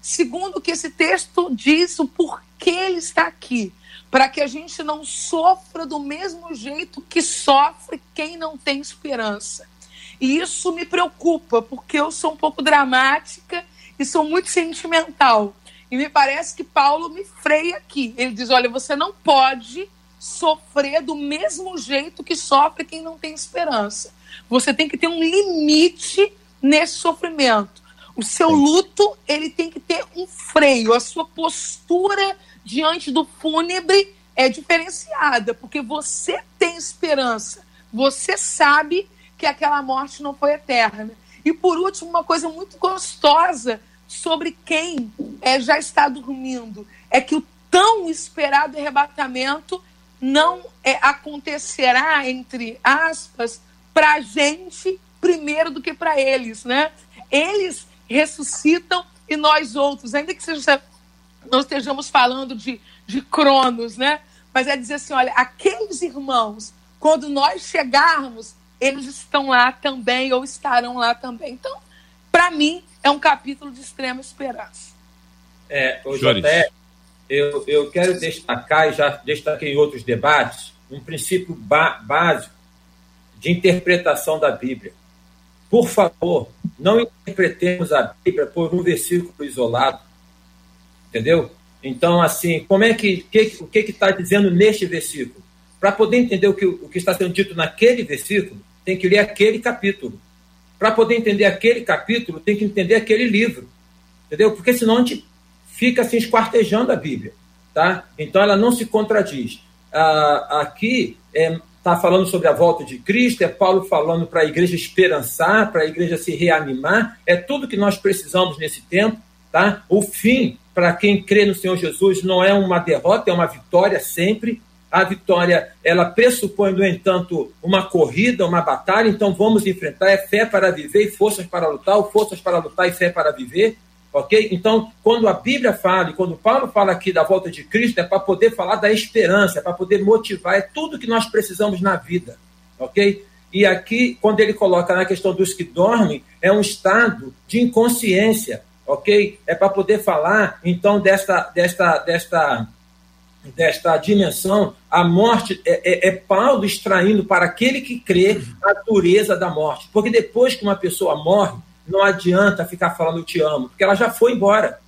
Segundo, que esse texto diz o porquê ele está aqui. Para que a gente não sofra do mesmo jeito que sofre quem não tem esperança. E isso me preocupa, porque eu sou um pouco dramática e sou muito sentimental. E me parece que Paulo me freia aqui. Ele diz: olha, você não pode sofrer do mesmo jeito que sofre quem não tem esperança. Você tem que ter um limite nesse sofrimento. O seu luto, ele tem que ter um freio. A sua postura diante do fúnebre é diferenciada, porque você tem esperança. Você sabe que aquela morte não foi eterna. E por último, uma coisa muito gostosa sobre quem é, já está dormindo é que o tão esperado arrebatamento não é, acontecerá, entre aspas, para a gente primeiro do que para eles, né? Eles ressuscitam e nós outros, ainda que seja, não estejamos falando de, de cronos, né? Mas é dizer assim, olha, aqueles irmãos, quando nós chegarmos, eles estão lá também ou estarão lá também. Então, para mim, é um capítulo de extrema esperança. É, José, eu, eu quero destacar, e já destaquei em outros debates, um princípio básico de interpretação da Bíblia. Por favor, não interpretemos a Bíblia por um versículo isolado. Entendeu? Então, assim, como é que, que o que está dizendo neste versículo? Para poder entender o que, o que está sendo dito naquele versículo, tem que ler aquele capítulo. Para poder entender aquele capítulo, tem que entender aquele livro. Entendeu? Porque senão a gente fica assim esquartejando a Bíblia. Tá? Então ela não se contradiz. Ah, aqui é, está falando sobre a volta de Cristo, é Paulo falando para a igreja esperançar, para a igreja se reanimar, é tudo que nós precisamos nesse tempo, tá? O fim, para quem crê no Senhor Jesus, não é uma derrota, é uma vitória sempre. A vitória, ela pressupõe, no entanto, uma corrida, uma batalha, então vamos enfrentar, é fé para viver e forças para lutar, ou forças para lutar e fé para viver. Ok? Então, quando a Bíblia fala, e quando Paulo fala aqui da volta de Cristo, é para poder falar da esperança, é para poder motivar, é tudo que nós precisamos na vida. Ok? E aqui, quando ele coloca na questão dos que dormem, é um estado de inconsciência, ok? É para poder falar, então, desta, desta, desta, desta dimensão, a morte é, é, é Paulo extraindo para aquele que crê a dureza da morte. Porque depois que uma pessoa morre, não adianta ficar falando eu te amo, porque ela já foi embora.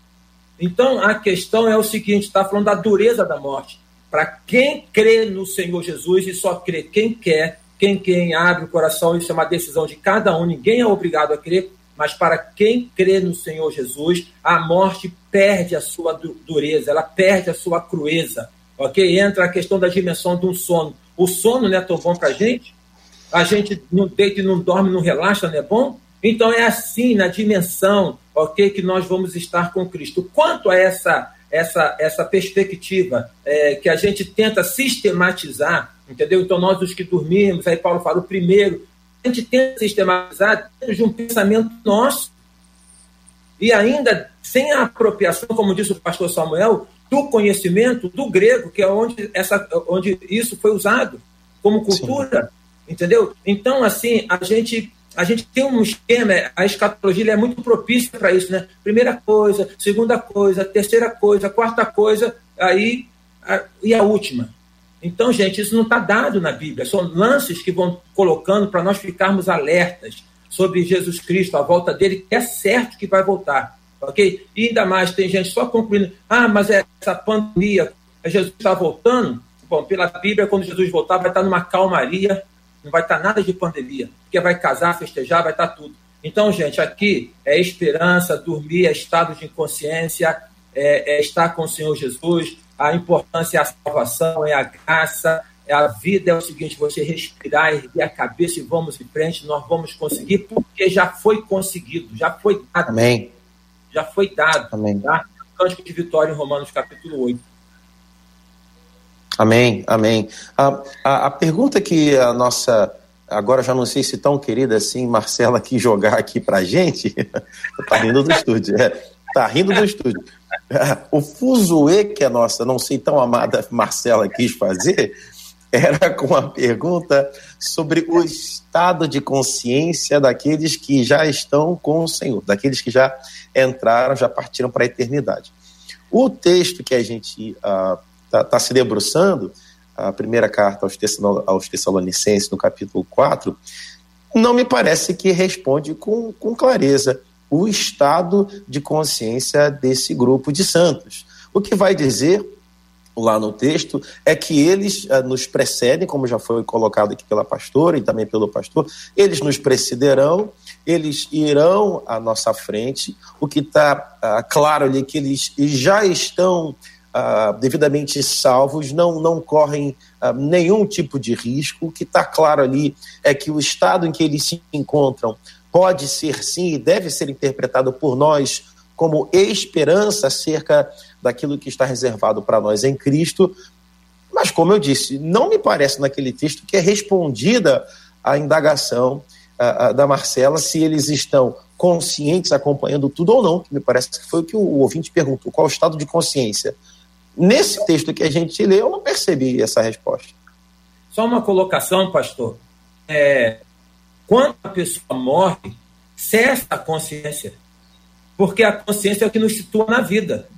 Então a questão é o seguinte: está falando da dureza da morte. Para quem crê no Senhor Jesus e só crê quem quer, quem quem abre o coração, isso é uma decisão de cada um, ninguém é obrigado a crer, mas para quem crê no Senhor Jesus, a morte perde a sua dureza, ela perde a sua crueza. Ok? Entra a questão da dimensão um sono. O sono não é tão bom para a gente? A gente não deita e não dorme, não relaxa, não é bom? Então é assim na dimensão, ok, que nós vamos estar com Cristo. Quanto a essa essa essa perspectiva é, que a gente tenta sistematizar, entendeu? Então nós os que dormimos, aí Paulo fala o primeiro, a gente tenta sistematizar dentro de um pensamento nosso e ainda sem a apropriação, como disse o pastor Samuel, do conhecimento do grego, que é onde essa onde isso foi usado como cultura, Sim. entendeu? Então assim a gente a gente tem um esquema, a escatologia é muito propícia para isso, né? Primeira coisa, segunda coisa, terceira coisa, quarta coisa, aí a, e a última. Então, gente, isso não está dado na Bíblia. São lances que vão colocando para nós ficarmos alertas sobre Jesus Cristo, a volta dele, que é certo que vai voltar. Ok? E ainda mais, tem gente só concluindo, ah, mas é essa pandemia, Jesus está voltando. Bom, pela Bíblia, quando Jesus voltar, vai estar numa calmaria, não vai estar nada de pandemia, porque vai casar, festejar, vai estar tudo. Então, gente, aqui é esperança, dormir, é estado de inconsciência, é, é estar com o Senhor Jesus, a importância é a salvação, é a graça, é a vida é o seguinte: você respirar, erguer a cabeça e vamos em frente, nós vamos conseguir, porque já foi conseguido, já foi dado. Amém. Já foi dado. Amém. Tá? Cântico de vitória em Romanos capítulo 8. Amém, amém. A, a, a, pergunta que a nossa, agora já não sei se tão querida assim, Marcela, quis jogar aqui para gente, está rindo do estúdio, é, tá rindo no estúdio. O fuzuê que a nossa, não sei tão amada Marcela quis fazer, era com a pergunta sobre o estado de consciência daqueles que já estão com o Senhor, daqueles que já entraram, já partiram para a eternidade. O texto que a gente uh, tá, tá se debruçando, a primeira carta aos, Tessalonicenses, no capítulo 4, não me parece que responde com, com clareza o estado de consciência desse grupo de santos. O que vai dizer lá no texto é que eles uh, nos precedem, como já foi colocado aqui pela pastora e também pelo pastor, eles nos precederão, eles irão à nossa frente. O que está ah, claro ali é que eles já estão uh, devidamente salvos, não, não correm nenhum tipo de risco. O que está claro ali é que o estado em que eles se encontram pode ser sim e deve ser interpretado por nós como esperança acerca daquilo que está reservado para nós em Cristo. Mas, como eu disse, não me parece naquele texto que é respondida a indagação uh, da Marcela se eles estão conscientes, acompanhando tudo ou não, que me parece que foi o que o ouvinte perguntou, qual o estado de consciência. Nesse texto que a gente lê, eu não percebi essa resposta. Só uma colocação, pastor. É, quando a pessoa morre, cessa a consciência. Porque a consciência é o que nos situa na vida.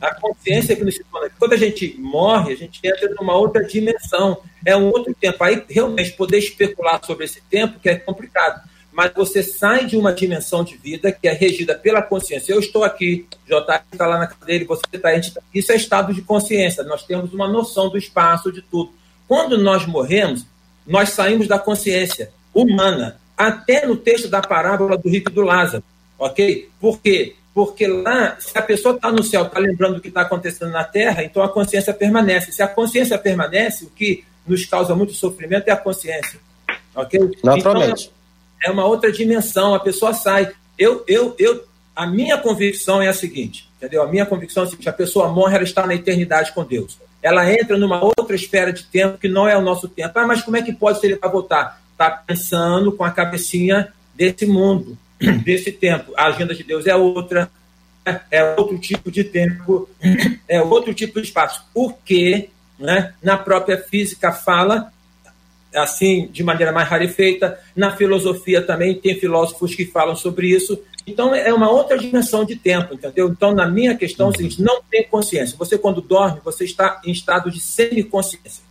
A consciência é que nos situa na vida. Quando a gente morre, a gente entra numa outra dimensão. É um outro tempo. Aí, realmente, poder especular sobre esse tempo que é complicado. Mas você sai de uma dimensão de vida que é regida pela consciência. Eu estou aqui, J está lá na cadeira, você está aí. Tá... Isso é estado de consciência. Nós temos uma noção do espaço, de tudo. Quando nós morremos, nós saímos da consciência humana, até no texto da parábola do rico e do Lázaro, ok? Por quê? Porque lá, se a pessoa está no céu, está lembrando do que está acontecendo na terra, então a consciência permanece. Se a consciência permanece, o que nos causa muito sofrimento é a consciência, ok? Naturalmente. Então, é uma outra dimensão, a pessoa sai. Eu, eu, eu, a minha convicção é a seguinte, entendeu? A minha convicção é a seguinte: a pessoa morre, ela está na eternidade com Deus. Ela entra numa outra esfera de tempo que não é o nosso tempo. Ah, mas como é que pode ser para voltar? está pensando com a cabecinha desse mundo, desse tempo. A agenda de Deus é outra, é outro tipo de tempo, é outro tipo de espaço. O que né, na própria física fala, assim, de maneira mais rarefeita, na filosofia também tem filósofos que falam sobre isso. Então, é uma outra dimensão de tempo, entendeu? Então, na minha questão é o seguinte: não tem consciência. Você, quando dorme, você está em estado de semiconsciência.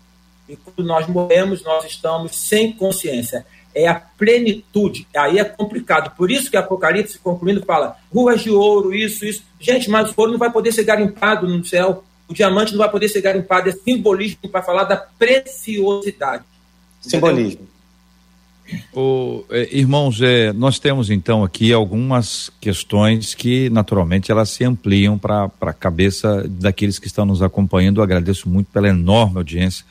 E quando nós morremos, nós estamos sem consciência. É a plenitude. Aí é complicado. Por isso que Apocalipse, concluindo, fala: ruas de ouro, isso, isso. Gente, mas o ouro não vai poder ser garimpado no céu. O diamante não vai poder ser garimpado. É simbolismo para falar da preciosidade. Simbolismo. O, eh, irmãos, eh, nós temos então aqui algumas questões que naturalmente elas se ampliam para a cabeça daqueles que estão nos acompanhando. Eu agradeço muito pela enorme audiência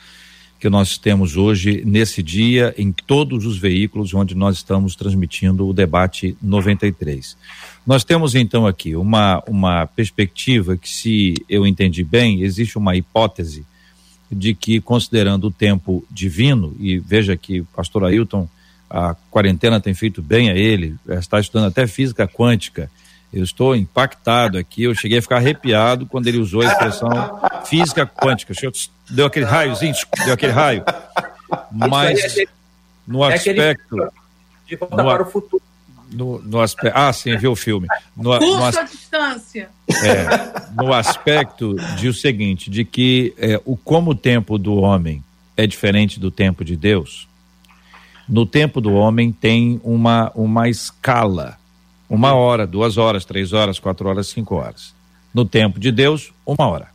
que nós temos hoje, nesse dia, em todos os veículos onde nós estamos transmitindo o debate 93. Nós temos então aqui uma, uma perspectiva que, se eu entendi bem, existe uma hipótese de que, considerando o tempo divino, e veja que o pastor Ailton, a quarentena tem feito bem a ele, está estudando até física quântica, eu estou impactado aqui, eu cheguei a ficar arrepiado quando ele usou a expressão física quântica. Deu aquele raiozinho, deu aquele raio. Mas no aspecto. De volta para o futuro. No, no aspecto, ah, sim, viu o filme. No, Curso no, à distância. É, no aspecto de o seguinte, de que é, o como o tempo do homem é diferente do tempo de Deus, no tempo do homem tem uma, uma escala uma hora, duas horas, três horas, quatro horas, cinco horas. No tempo de Deus, uma hora.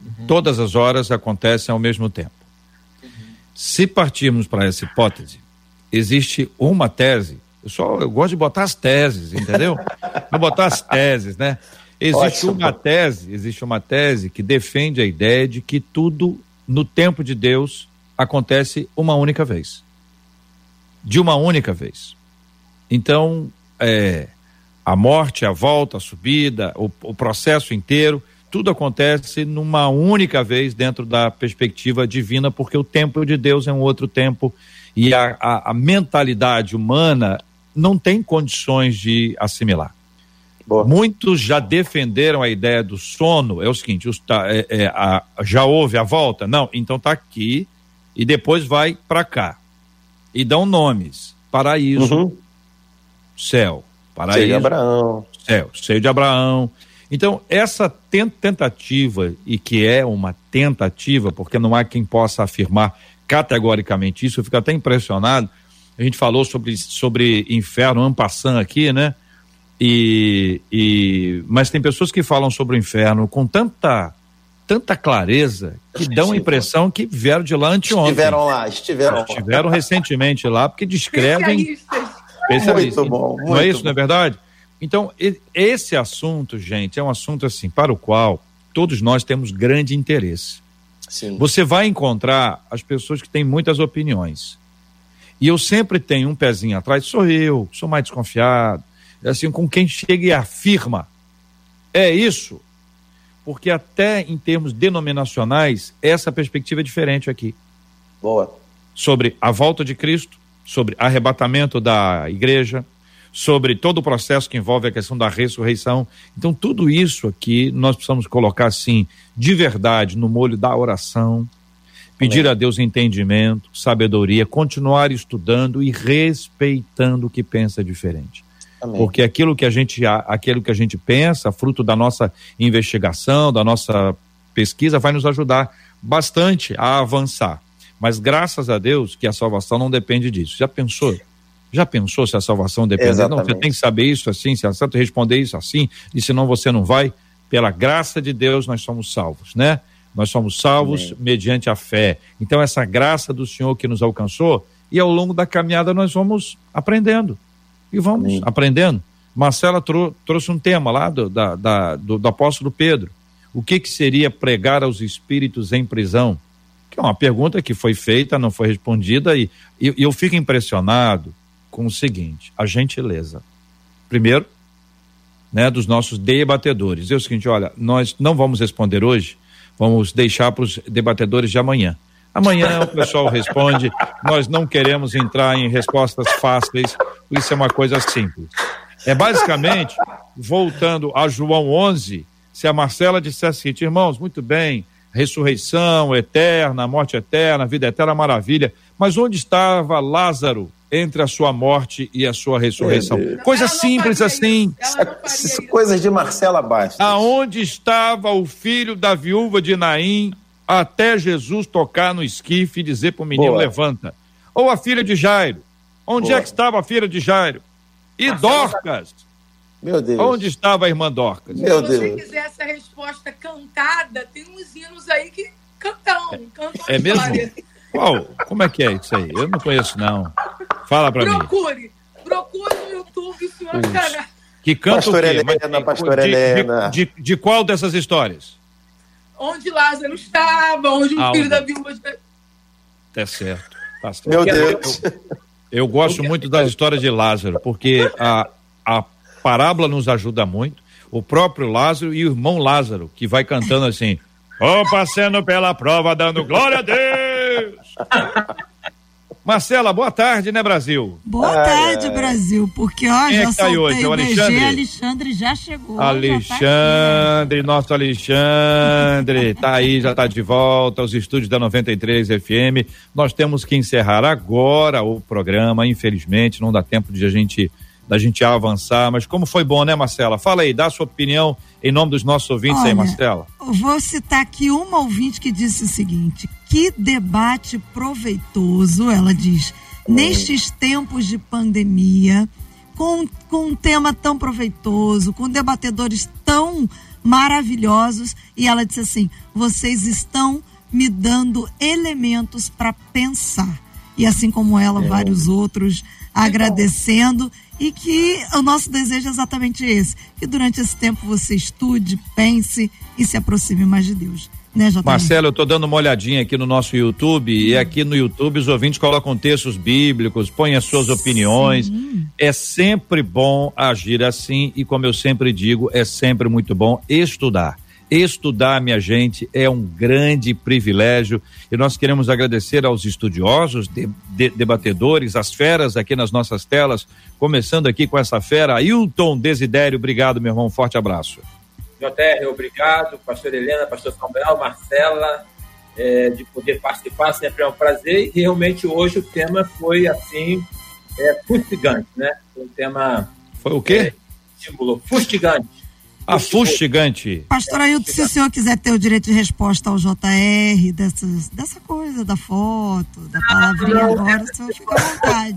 Uhum. Todas as horas acontecem ao mesmo tempo. Uhum. Se partirmos para essa hipótese, existe uma tese. Eu só eu gosto de botar as teses, entendeu? Vou botar as teses, né? Existe Ótimo. uma tese, existe uma tese que defende a ideia de que tudo no tempo de Deus acontece uma única vez. De uma única vez. Então, é, a morte, a volta, a subida, o, o processo inteiro, tudo acontece numa única vez dentro da perspectiva divina, porque o tempo de Deus é um outro tempo e a, a, a mentalidade humana não tem condições de assimilar. Boa. Muitos já defenderam a ideia do sono. É o seguinte: os, tá, é, é, a, já houve a volta? Não, então tá aqui e depois vai para cá. E dão nomes: paraíso, uhum. céu, paraíso, seio de Abraão, céu, seio de Abraão. Então, essa tentativa, e que é uma tentativa, porque não há quem possa afirmar categoricamente isso, eu fico até impressionado. A gente falou sobre, sobre inferno, ampassando aqui, né? E, e, mas tem pessoas que falam sobre o inferno com tanta tanta clareza que dão a impressão que vieram de lá anteontem. Estiveram lá, estiveram. Estiveram recentemente lá, porque descrevem. Especialistas. Muito bom. Muito não é isso, bom. não é verdade? Então, esse assunto, gente, é um assunto assim para o qual todos nós temos grande interesse. Sim. Você vai encontrar as pessoas que têm muitas opiniões. E eu sempre tenho um pezinho atrás, sou eu, sou mais desconfiado é assim, com quem chega e afirma. É isso. Porque até em termos denominacionais, essa perspectiva é diferente aqui. Boa. Sobre a volta de Cristo, sobre arrebatamento da igreja, sobre todo o processo que envolve a questão da ressurreição. Então, tudo isso aqui nós precisamos colocar assim, de verdade, no molho da oração, pedir a Deus entendimento, sabedoria, continuar estudando e respeitando o que pensa diferente. Amém. Porque aquilo que a gente aquilo que a gente pensa, fruto da nossa investigação, da nossa pesquisa, vai nos ajudar bastante a avançar. Mas graças a Deus que a salvação não depende disso. Já pensou? Já pensou se a salvação depende? Não, você tem que saber isso assim, se a santo responder isso assim, e senão você não vai. Pela graça de Deus nós somos salvos, né? Nós somos salvos Amém. mediante a fé. Então essa graça do Senhor que nos alcançou e ao longo da caminhada nós vamos aprendendo e vamos Amém. aprendendo. Marcela trou trouxe um tema lá do, da, da, do, do, apóstolo Pedro. O que, que seria pregar aos espíritos em prisão? Que é uma pergunta que foi feita, não foi respondida, e, e eu fico impressionado com o seguinte: a gentileza. Primeiro, né, dos nossos debatedores. É o seguinte: olha, nós não vamos responder hoje, vamos deixar para os debatedores de amanhã. Amanhã o pessoal responde. Nós não queremos entrar em respostas fáceis, isso é uma coisa simples. É basicamente, voltando a João 11, se a Marcela dissesse assim, irmãos, muito bem, ressurreição eterna, morte eterna, vida eterna, maravilha, mas onde estava Lázaro entre a sua morte e a sua ressurreição? Coisa simples assim. Coisas de Marcela Bastos. Aonde estava o filho da viúva de Naim até Jesus tocar no esquife e dizer para o menino: Boa. levanta. Ou a filha de Jairo. Onde Boa. é que estava a filha de Jairo? E Dorcas. Meu Deus. Onde estava a irmã Dorcas? Meu Se você quiser essa resposta cantada, tem uns hinos aí que cantam. cantam é mesmo? Qual? Como é que é isso aí? Eu não conheço, não. Fala para mim. Procure. Procure no YouTube, senhor. Que canta Pastor o quê? Helena, Mas, Pastor de, Helena. De, de, de, qual dessas histórias? Onde Lázaro estava, onde o filho da viúva... Tá certo. Tá certo. Meu Deus. Eu, eu gosto muito das histórias de Lázaro, porque a, a parábola nos ajuda muito. O próprio Lázaro e o irmão Lázaro, que vai cantando assim: oh, passando pela prova, dando glória a Deus. Marcela, boa tarde, né, Brasil? Boa ai, tarde, ai. Brasil, porque ó, Quem já é que tá aí hoje? É o Alexandre? BG, Alexandre já chegou. Alexandre, tá nosso Alexandre, tá aí, já tá de volta aos estúdios da 93 FM. Nós temos que encerrar agora o programa, infelizmente, não dá tempo de a gente da gente avançar, mas como foi bom, né, Marcela? Fala aí, dá a sua opinião em nome dos nossos ouvintes Olha, aí, Marcela. Vou citar aqui uma ouvinte que disse o seguinte: que debate proveitoso, ela diz, nestes tempos de pandemia, com, com um tema tão proveitoso, com debatedores tão maravilhosos, e ela disse assim: vocês estão me dando elementos para pensar. E assim como ela, é. vários outros agradecendo e que o nosso desejo é exatamente esse, que durante esse tempo você estude, pense e se aproxime mais de Deus. Né, Marcelo, eu estou dando uma olhadinha aqui no nosso YouTube e aqui no YouTube os ouvintes colocam textos bíblicos, põem as suas opiniões. Sim. É sempre bom agir assim e como eu sempre digo, é sempre muito bom estudar. Estudar, minha gente, é um grande privilégio e nós queremos agradecer aos estudiosos, de, de, debatedores, as feras aqui nas nossas telas, começando aqui com essa fera, Ailton Desidério. Obrigado, meu irmão. Forte abraço. JR, obrigado. Pastor Helena, Pastor Samuel, Marcela, é, de poder participar, sempre é um prazer. E realmente hoje o tema foi assim, é, fustigante, né? Foi um tema. Foi o quê? É, símbolo, fustigante. A fustigante. Pastor Ailton, se o senhor quiser ter o direito de resposta ao JR, dessas, dessa coisa, da foto, da palavrinha não, agora, o senhor fica à vontade.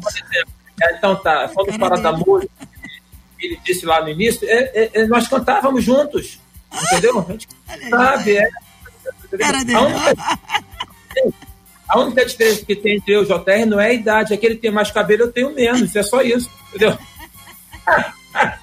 Então tá, vamos falar da música. Ele disse lá no início, é, é, nós cantávamos juntos, entendeu? A gente sabe, é. A única, a única diferença que tem entre eu e o JR não é a idade, é que ele tem mais cabelo, eu tenho menos, é só isso, entendeu?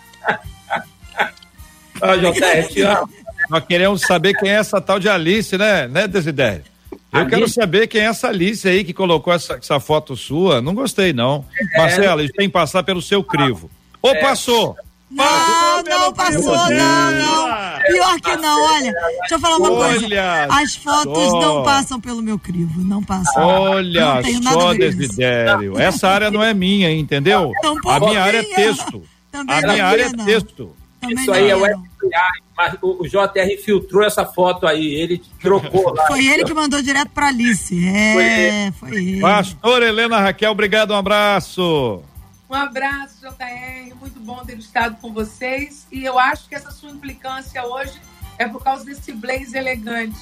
Ah, JR, te amo. Nós queremos saber quem é essa tal de Alice, né, né, Desidério? Eu Alice? quero saber quem é essa Alice aí que colocou essa, essa foto sua. Não gostei, não. É, Marcelo, isso tem que passar pelo seu crivo. Ou é. passou? Não, não passou, não, não. Pior que não, olha. Deixa eu falar uma olha coisa. As fotos só. não passam pelo meu crivo, não passam. Olha só, Desidério. Essa área não é minha, entendeu? A minha área é texto. Também a minha área é texto. Isso aí é o FBI, mas o, JR filtrou essa foto aí, ele trocou lá. Foi ele que mandou direto para Alice. É, foi, foi ele. Pastor Helena Raquel, obrigado, um abraço. Um abraço, JR. Muito bom ter estado com vocês. E eu acho que essa sua implicância hoje é por causa desse blaze elegante.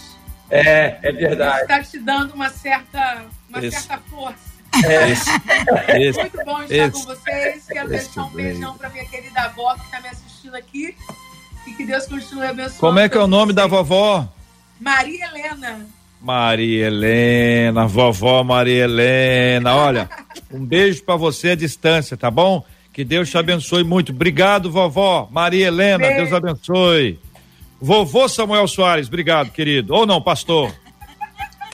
É, é verdade. Está te dando uma certa, uma certa força. É. Esse, esse, Muito bom estar com vocês. Quero deixar um beijão para minha querida avó que está me assistindo aqui. E que Deus continue abençoando. Como é que é o nome da vovó? Maria Helena. Maria Helena, vovó Maria Helena. Olha, um beijo para você à distância, tá bom? Que Deus te abençoe muito. Obrigado, vovó Maria Helena. Beijo. Deus abençoe. Vovô Samuel Soares, obrigado, querido. Ou não, pastor?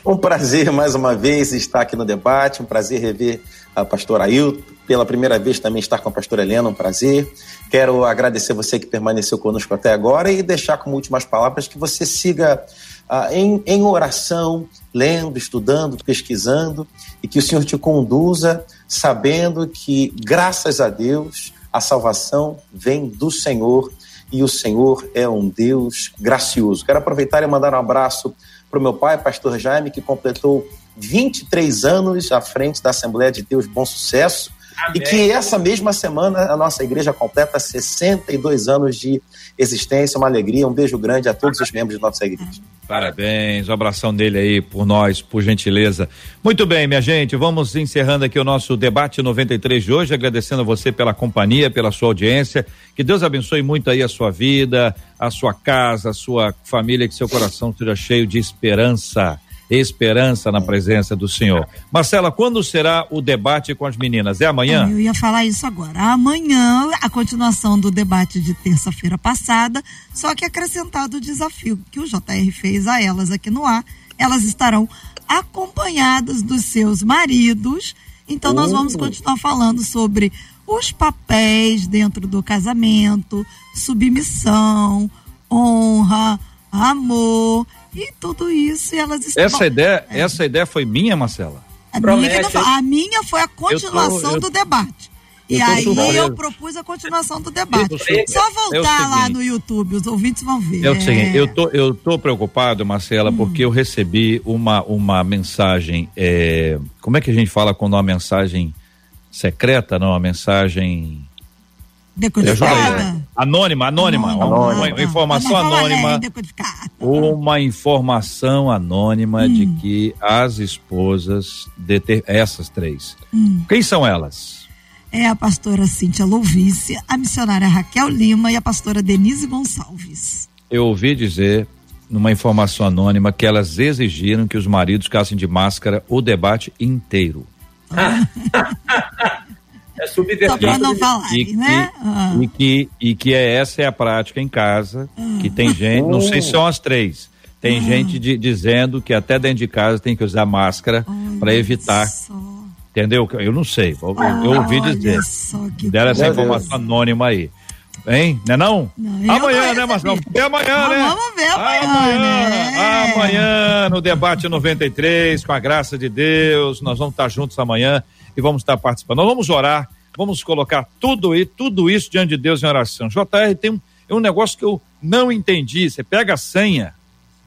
Um prazer mais uma vez estar aqui no debate, um prazer rever a pastora Ailton, pela primeira vez também estar com a pastora Helena, um prazer. Quero agradecer você que permaneceu conosco até agora e deixar como últimas palavras que você siga ah, em, em oração, lendo, estudando, pesquisando e que o Senhor te conduza sabendo que, graças a Deus, a salvação vem do Senhor e o Senhor é um Deus gracioso. Quero aproveitar e mandar um abraço para o meu pai, pastor Jaime, que completou 23 anos à frente da Assembleia de Deus Bom Sucesso. Amém. E que essa mesma semana a nossa igreja completa 62 anos de existência. Uma alegria, um beijo grande a todos os membros de nossa igreja. Parabéns, um abração dele aí por nós, por gentileza. Muito bem, minha gente, vamos encerrando aqui o nosso debate 93 de hoje, agradecendo a você pela companhia, pela sua audiência. Que Deus abençoe muito aí a sua vida, a sua casa, a sua família, que seu coração seja cheio de esperança esperança na presença do Senhor. Marcela, quando será o debate com as meninas? É amanhã? Eu ia falar isso agora. Amanhã, a continuação do debate de terça-feira passada, só que acrescentado o desafio que o JR fez a elas aqui no ar. Elas estarão acompanhadas dos seus maridos. Então, nós vamos oh. continuar falando sobre os papéis dentro do casamento, submissão, honra, amor e tudo isso, e elas estão. Essa ideia, é. essa ideia foi minha, Marcela? A minha, a minha foi a continuação tô, eu, do debate. E aí surpreso. eu propus a continuação do debate. Só voltar é lá no YouTube, os ouvintes vão ver. É o seguinte, eu tô, eu tô preocupado, Marcela, hum. porque eu recebi uma, uma mensagem. É, como é que a gente fala quando uma mensagem secreta, não? Uma mensagem Decodificada. Anônima, anônima. anônima. Uma, uma, informação anônima. Uma informação anônima hum. de que as esposas, de ter, essas três. Hum. Quem são elas? É a pastora Cíntia Louvice, a missionária Raquel Lima e a pastora Denise Gonçalves. Eu ouvi dizer, numa informação anônima, que elas exigiram que os maridos ficassem de máscara o debate inteiro. É subvertido. Só para não falar, e, né? E, ah. e, que, e que é, essa é a prática em casa, ah. que tem gente, não sei se são as três, tem ah. gente de, dizendo que até dentro de casa tem que usar máscara para evitar. Só. Entendeu? Eu não sei, eu, eu ouvi dizer. Deram essa informação anônima aí. Hein? Não é não? não amanhã, né, Marcelo? Ver amanhã, né? Vamos ver amanhã. Amanhã, né? amanhã, no debate 93, com a graça de Deus, nós vamos estar juntos amanhã e vamos estar participando. Nós vamos orar, vamos colocar tudo, e, tudo isso diante de Deus em oração. JR tem um, é um negócio que eu não entendi. Você pega a senha,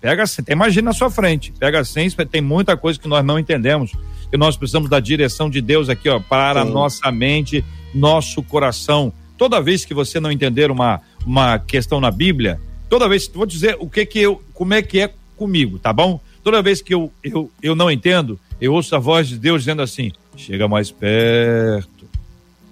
pega a senha, imagina na sua frente, pega a senha, tem muita coisa que nós não entendemos. E nós precisamos da direção de Deus aqui, ó, para a nossa mente, nosso coração toda vez que você não entender uma, uma questão na Bíblia, toda vez, vou dizer o que que eu, como é que é comigo, tá bom? Toda vez que eu, eu, eu não entendo, eu ouço a voz de Deus dizendo assim: chega mais perto,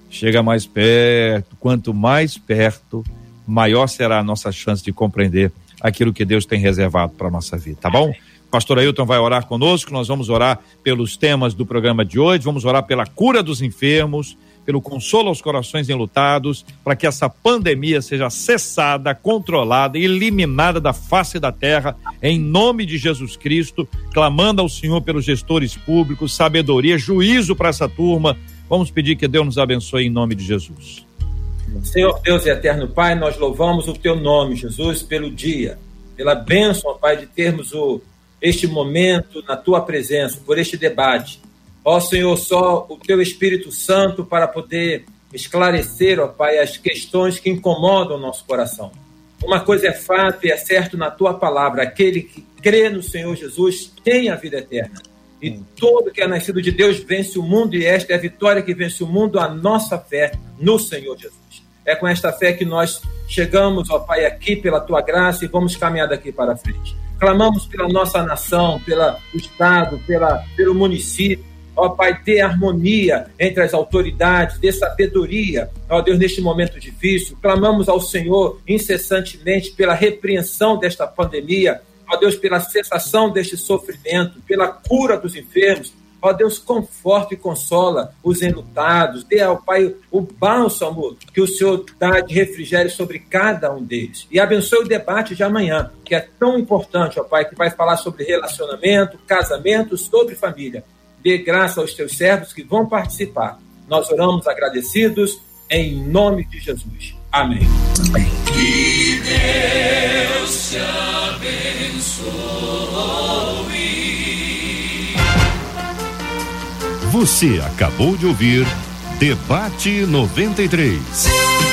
chega mais perto. Quanto mais perto, maior será a nossa chance de compreender aquilo que Deus tem reservado para nossa vida, tá bom? Pastor Ailton vai orar conosco, nós vamos orar pelos temas do programa de hoje, vamos orar pela cura dos enfermos, pelo consolo aos corações enlutados, para que essa pandemia seja cessada, controlada eliminada da face da terra, em nome de Jesus Cristo, clamando ao Senhor pelos gestores públicos, sabedoria, juízo para essa turma. Vamos pedir que Deus nos abençoe em nome de Jesus. Senhor Deus e eterno Pai, nós louvamos o teu nome, Jesus, pelo dia, pela bênção, Pai, de termos o, este momento na tua presença, por este debate. Ó Senhor, só o teu Espírito Santo para poder esclarecer, ó Pai, as questões que incomodam o nosso coração. Uma coisa é fato e é certo na tua palavra: aquele que crê no Senhor Jesus tem a vida eterna. E todo que é nascido de Deus vence o mundo, e esta é a vitória que vence o mundo, a nossa fé no Senhor Jesus. É com esta fé que nós chegamos, ó Pai, aqui pela tua graça e vamos caminhar daqui para frente. Clamamos pela nossa nação, pelo Estado, pela, pelo município, ó Pai, dê harmonia entre as autoridades, dê sabedoria, ó Deus, neste momento difícil. Clamamos ao Senhor incessantemente pela repreensão desta pandemia, ó Deus, pela cessação deste sofrimento, pela cura dos enfermos. Ó Deus, conforta e consola os enlutados. Dê ao Pai o bálsamo que o Senhor dá de refrigério sobre cada um deles. E abençoe o debate de amanhã, que é tão importante, ó Pai, que vai falar sobre relacionamento, casamento, sobre família dê graça aos teus servos que vão participar. Nós oramos agradecidos em nome de Jesus. Amém. Que Deus te abençoe. Você acabou de ouvir Debate 93.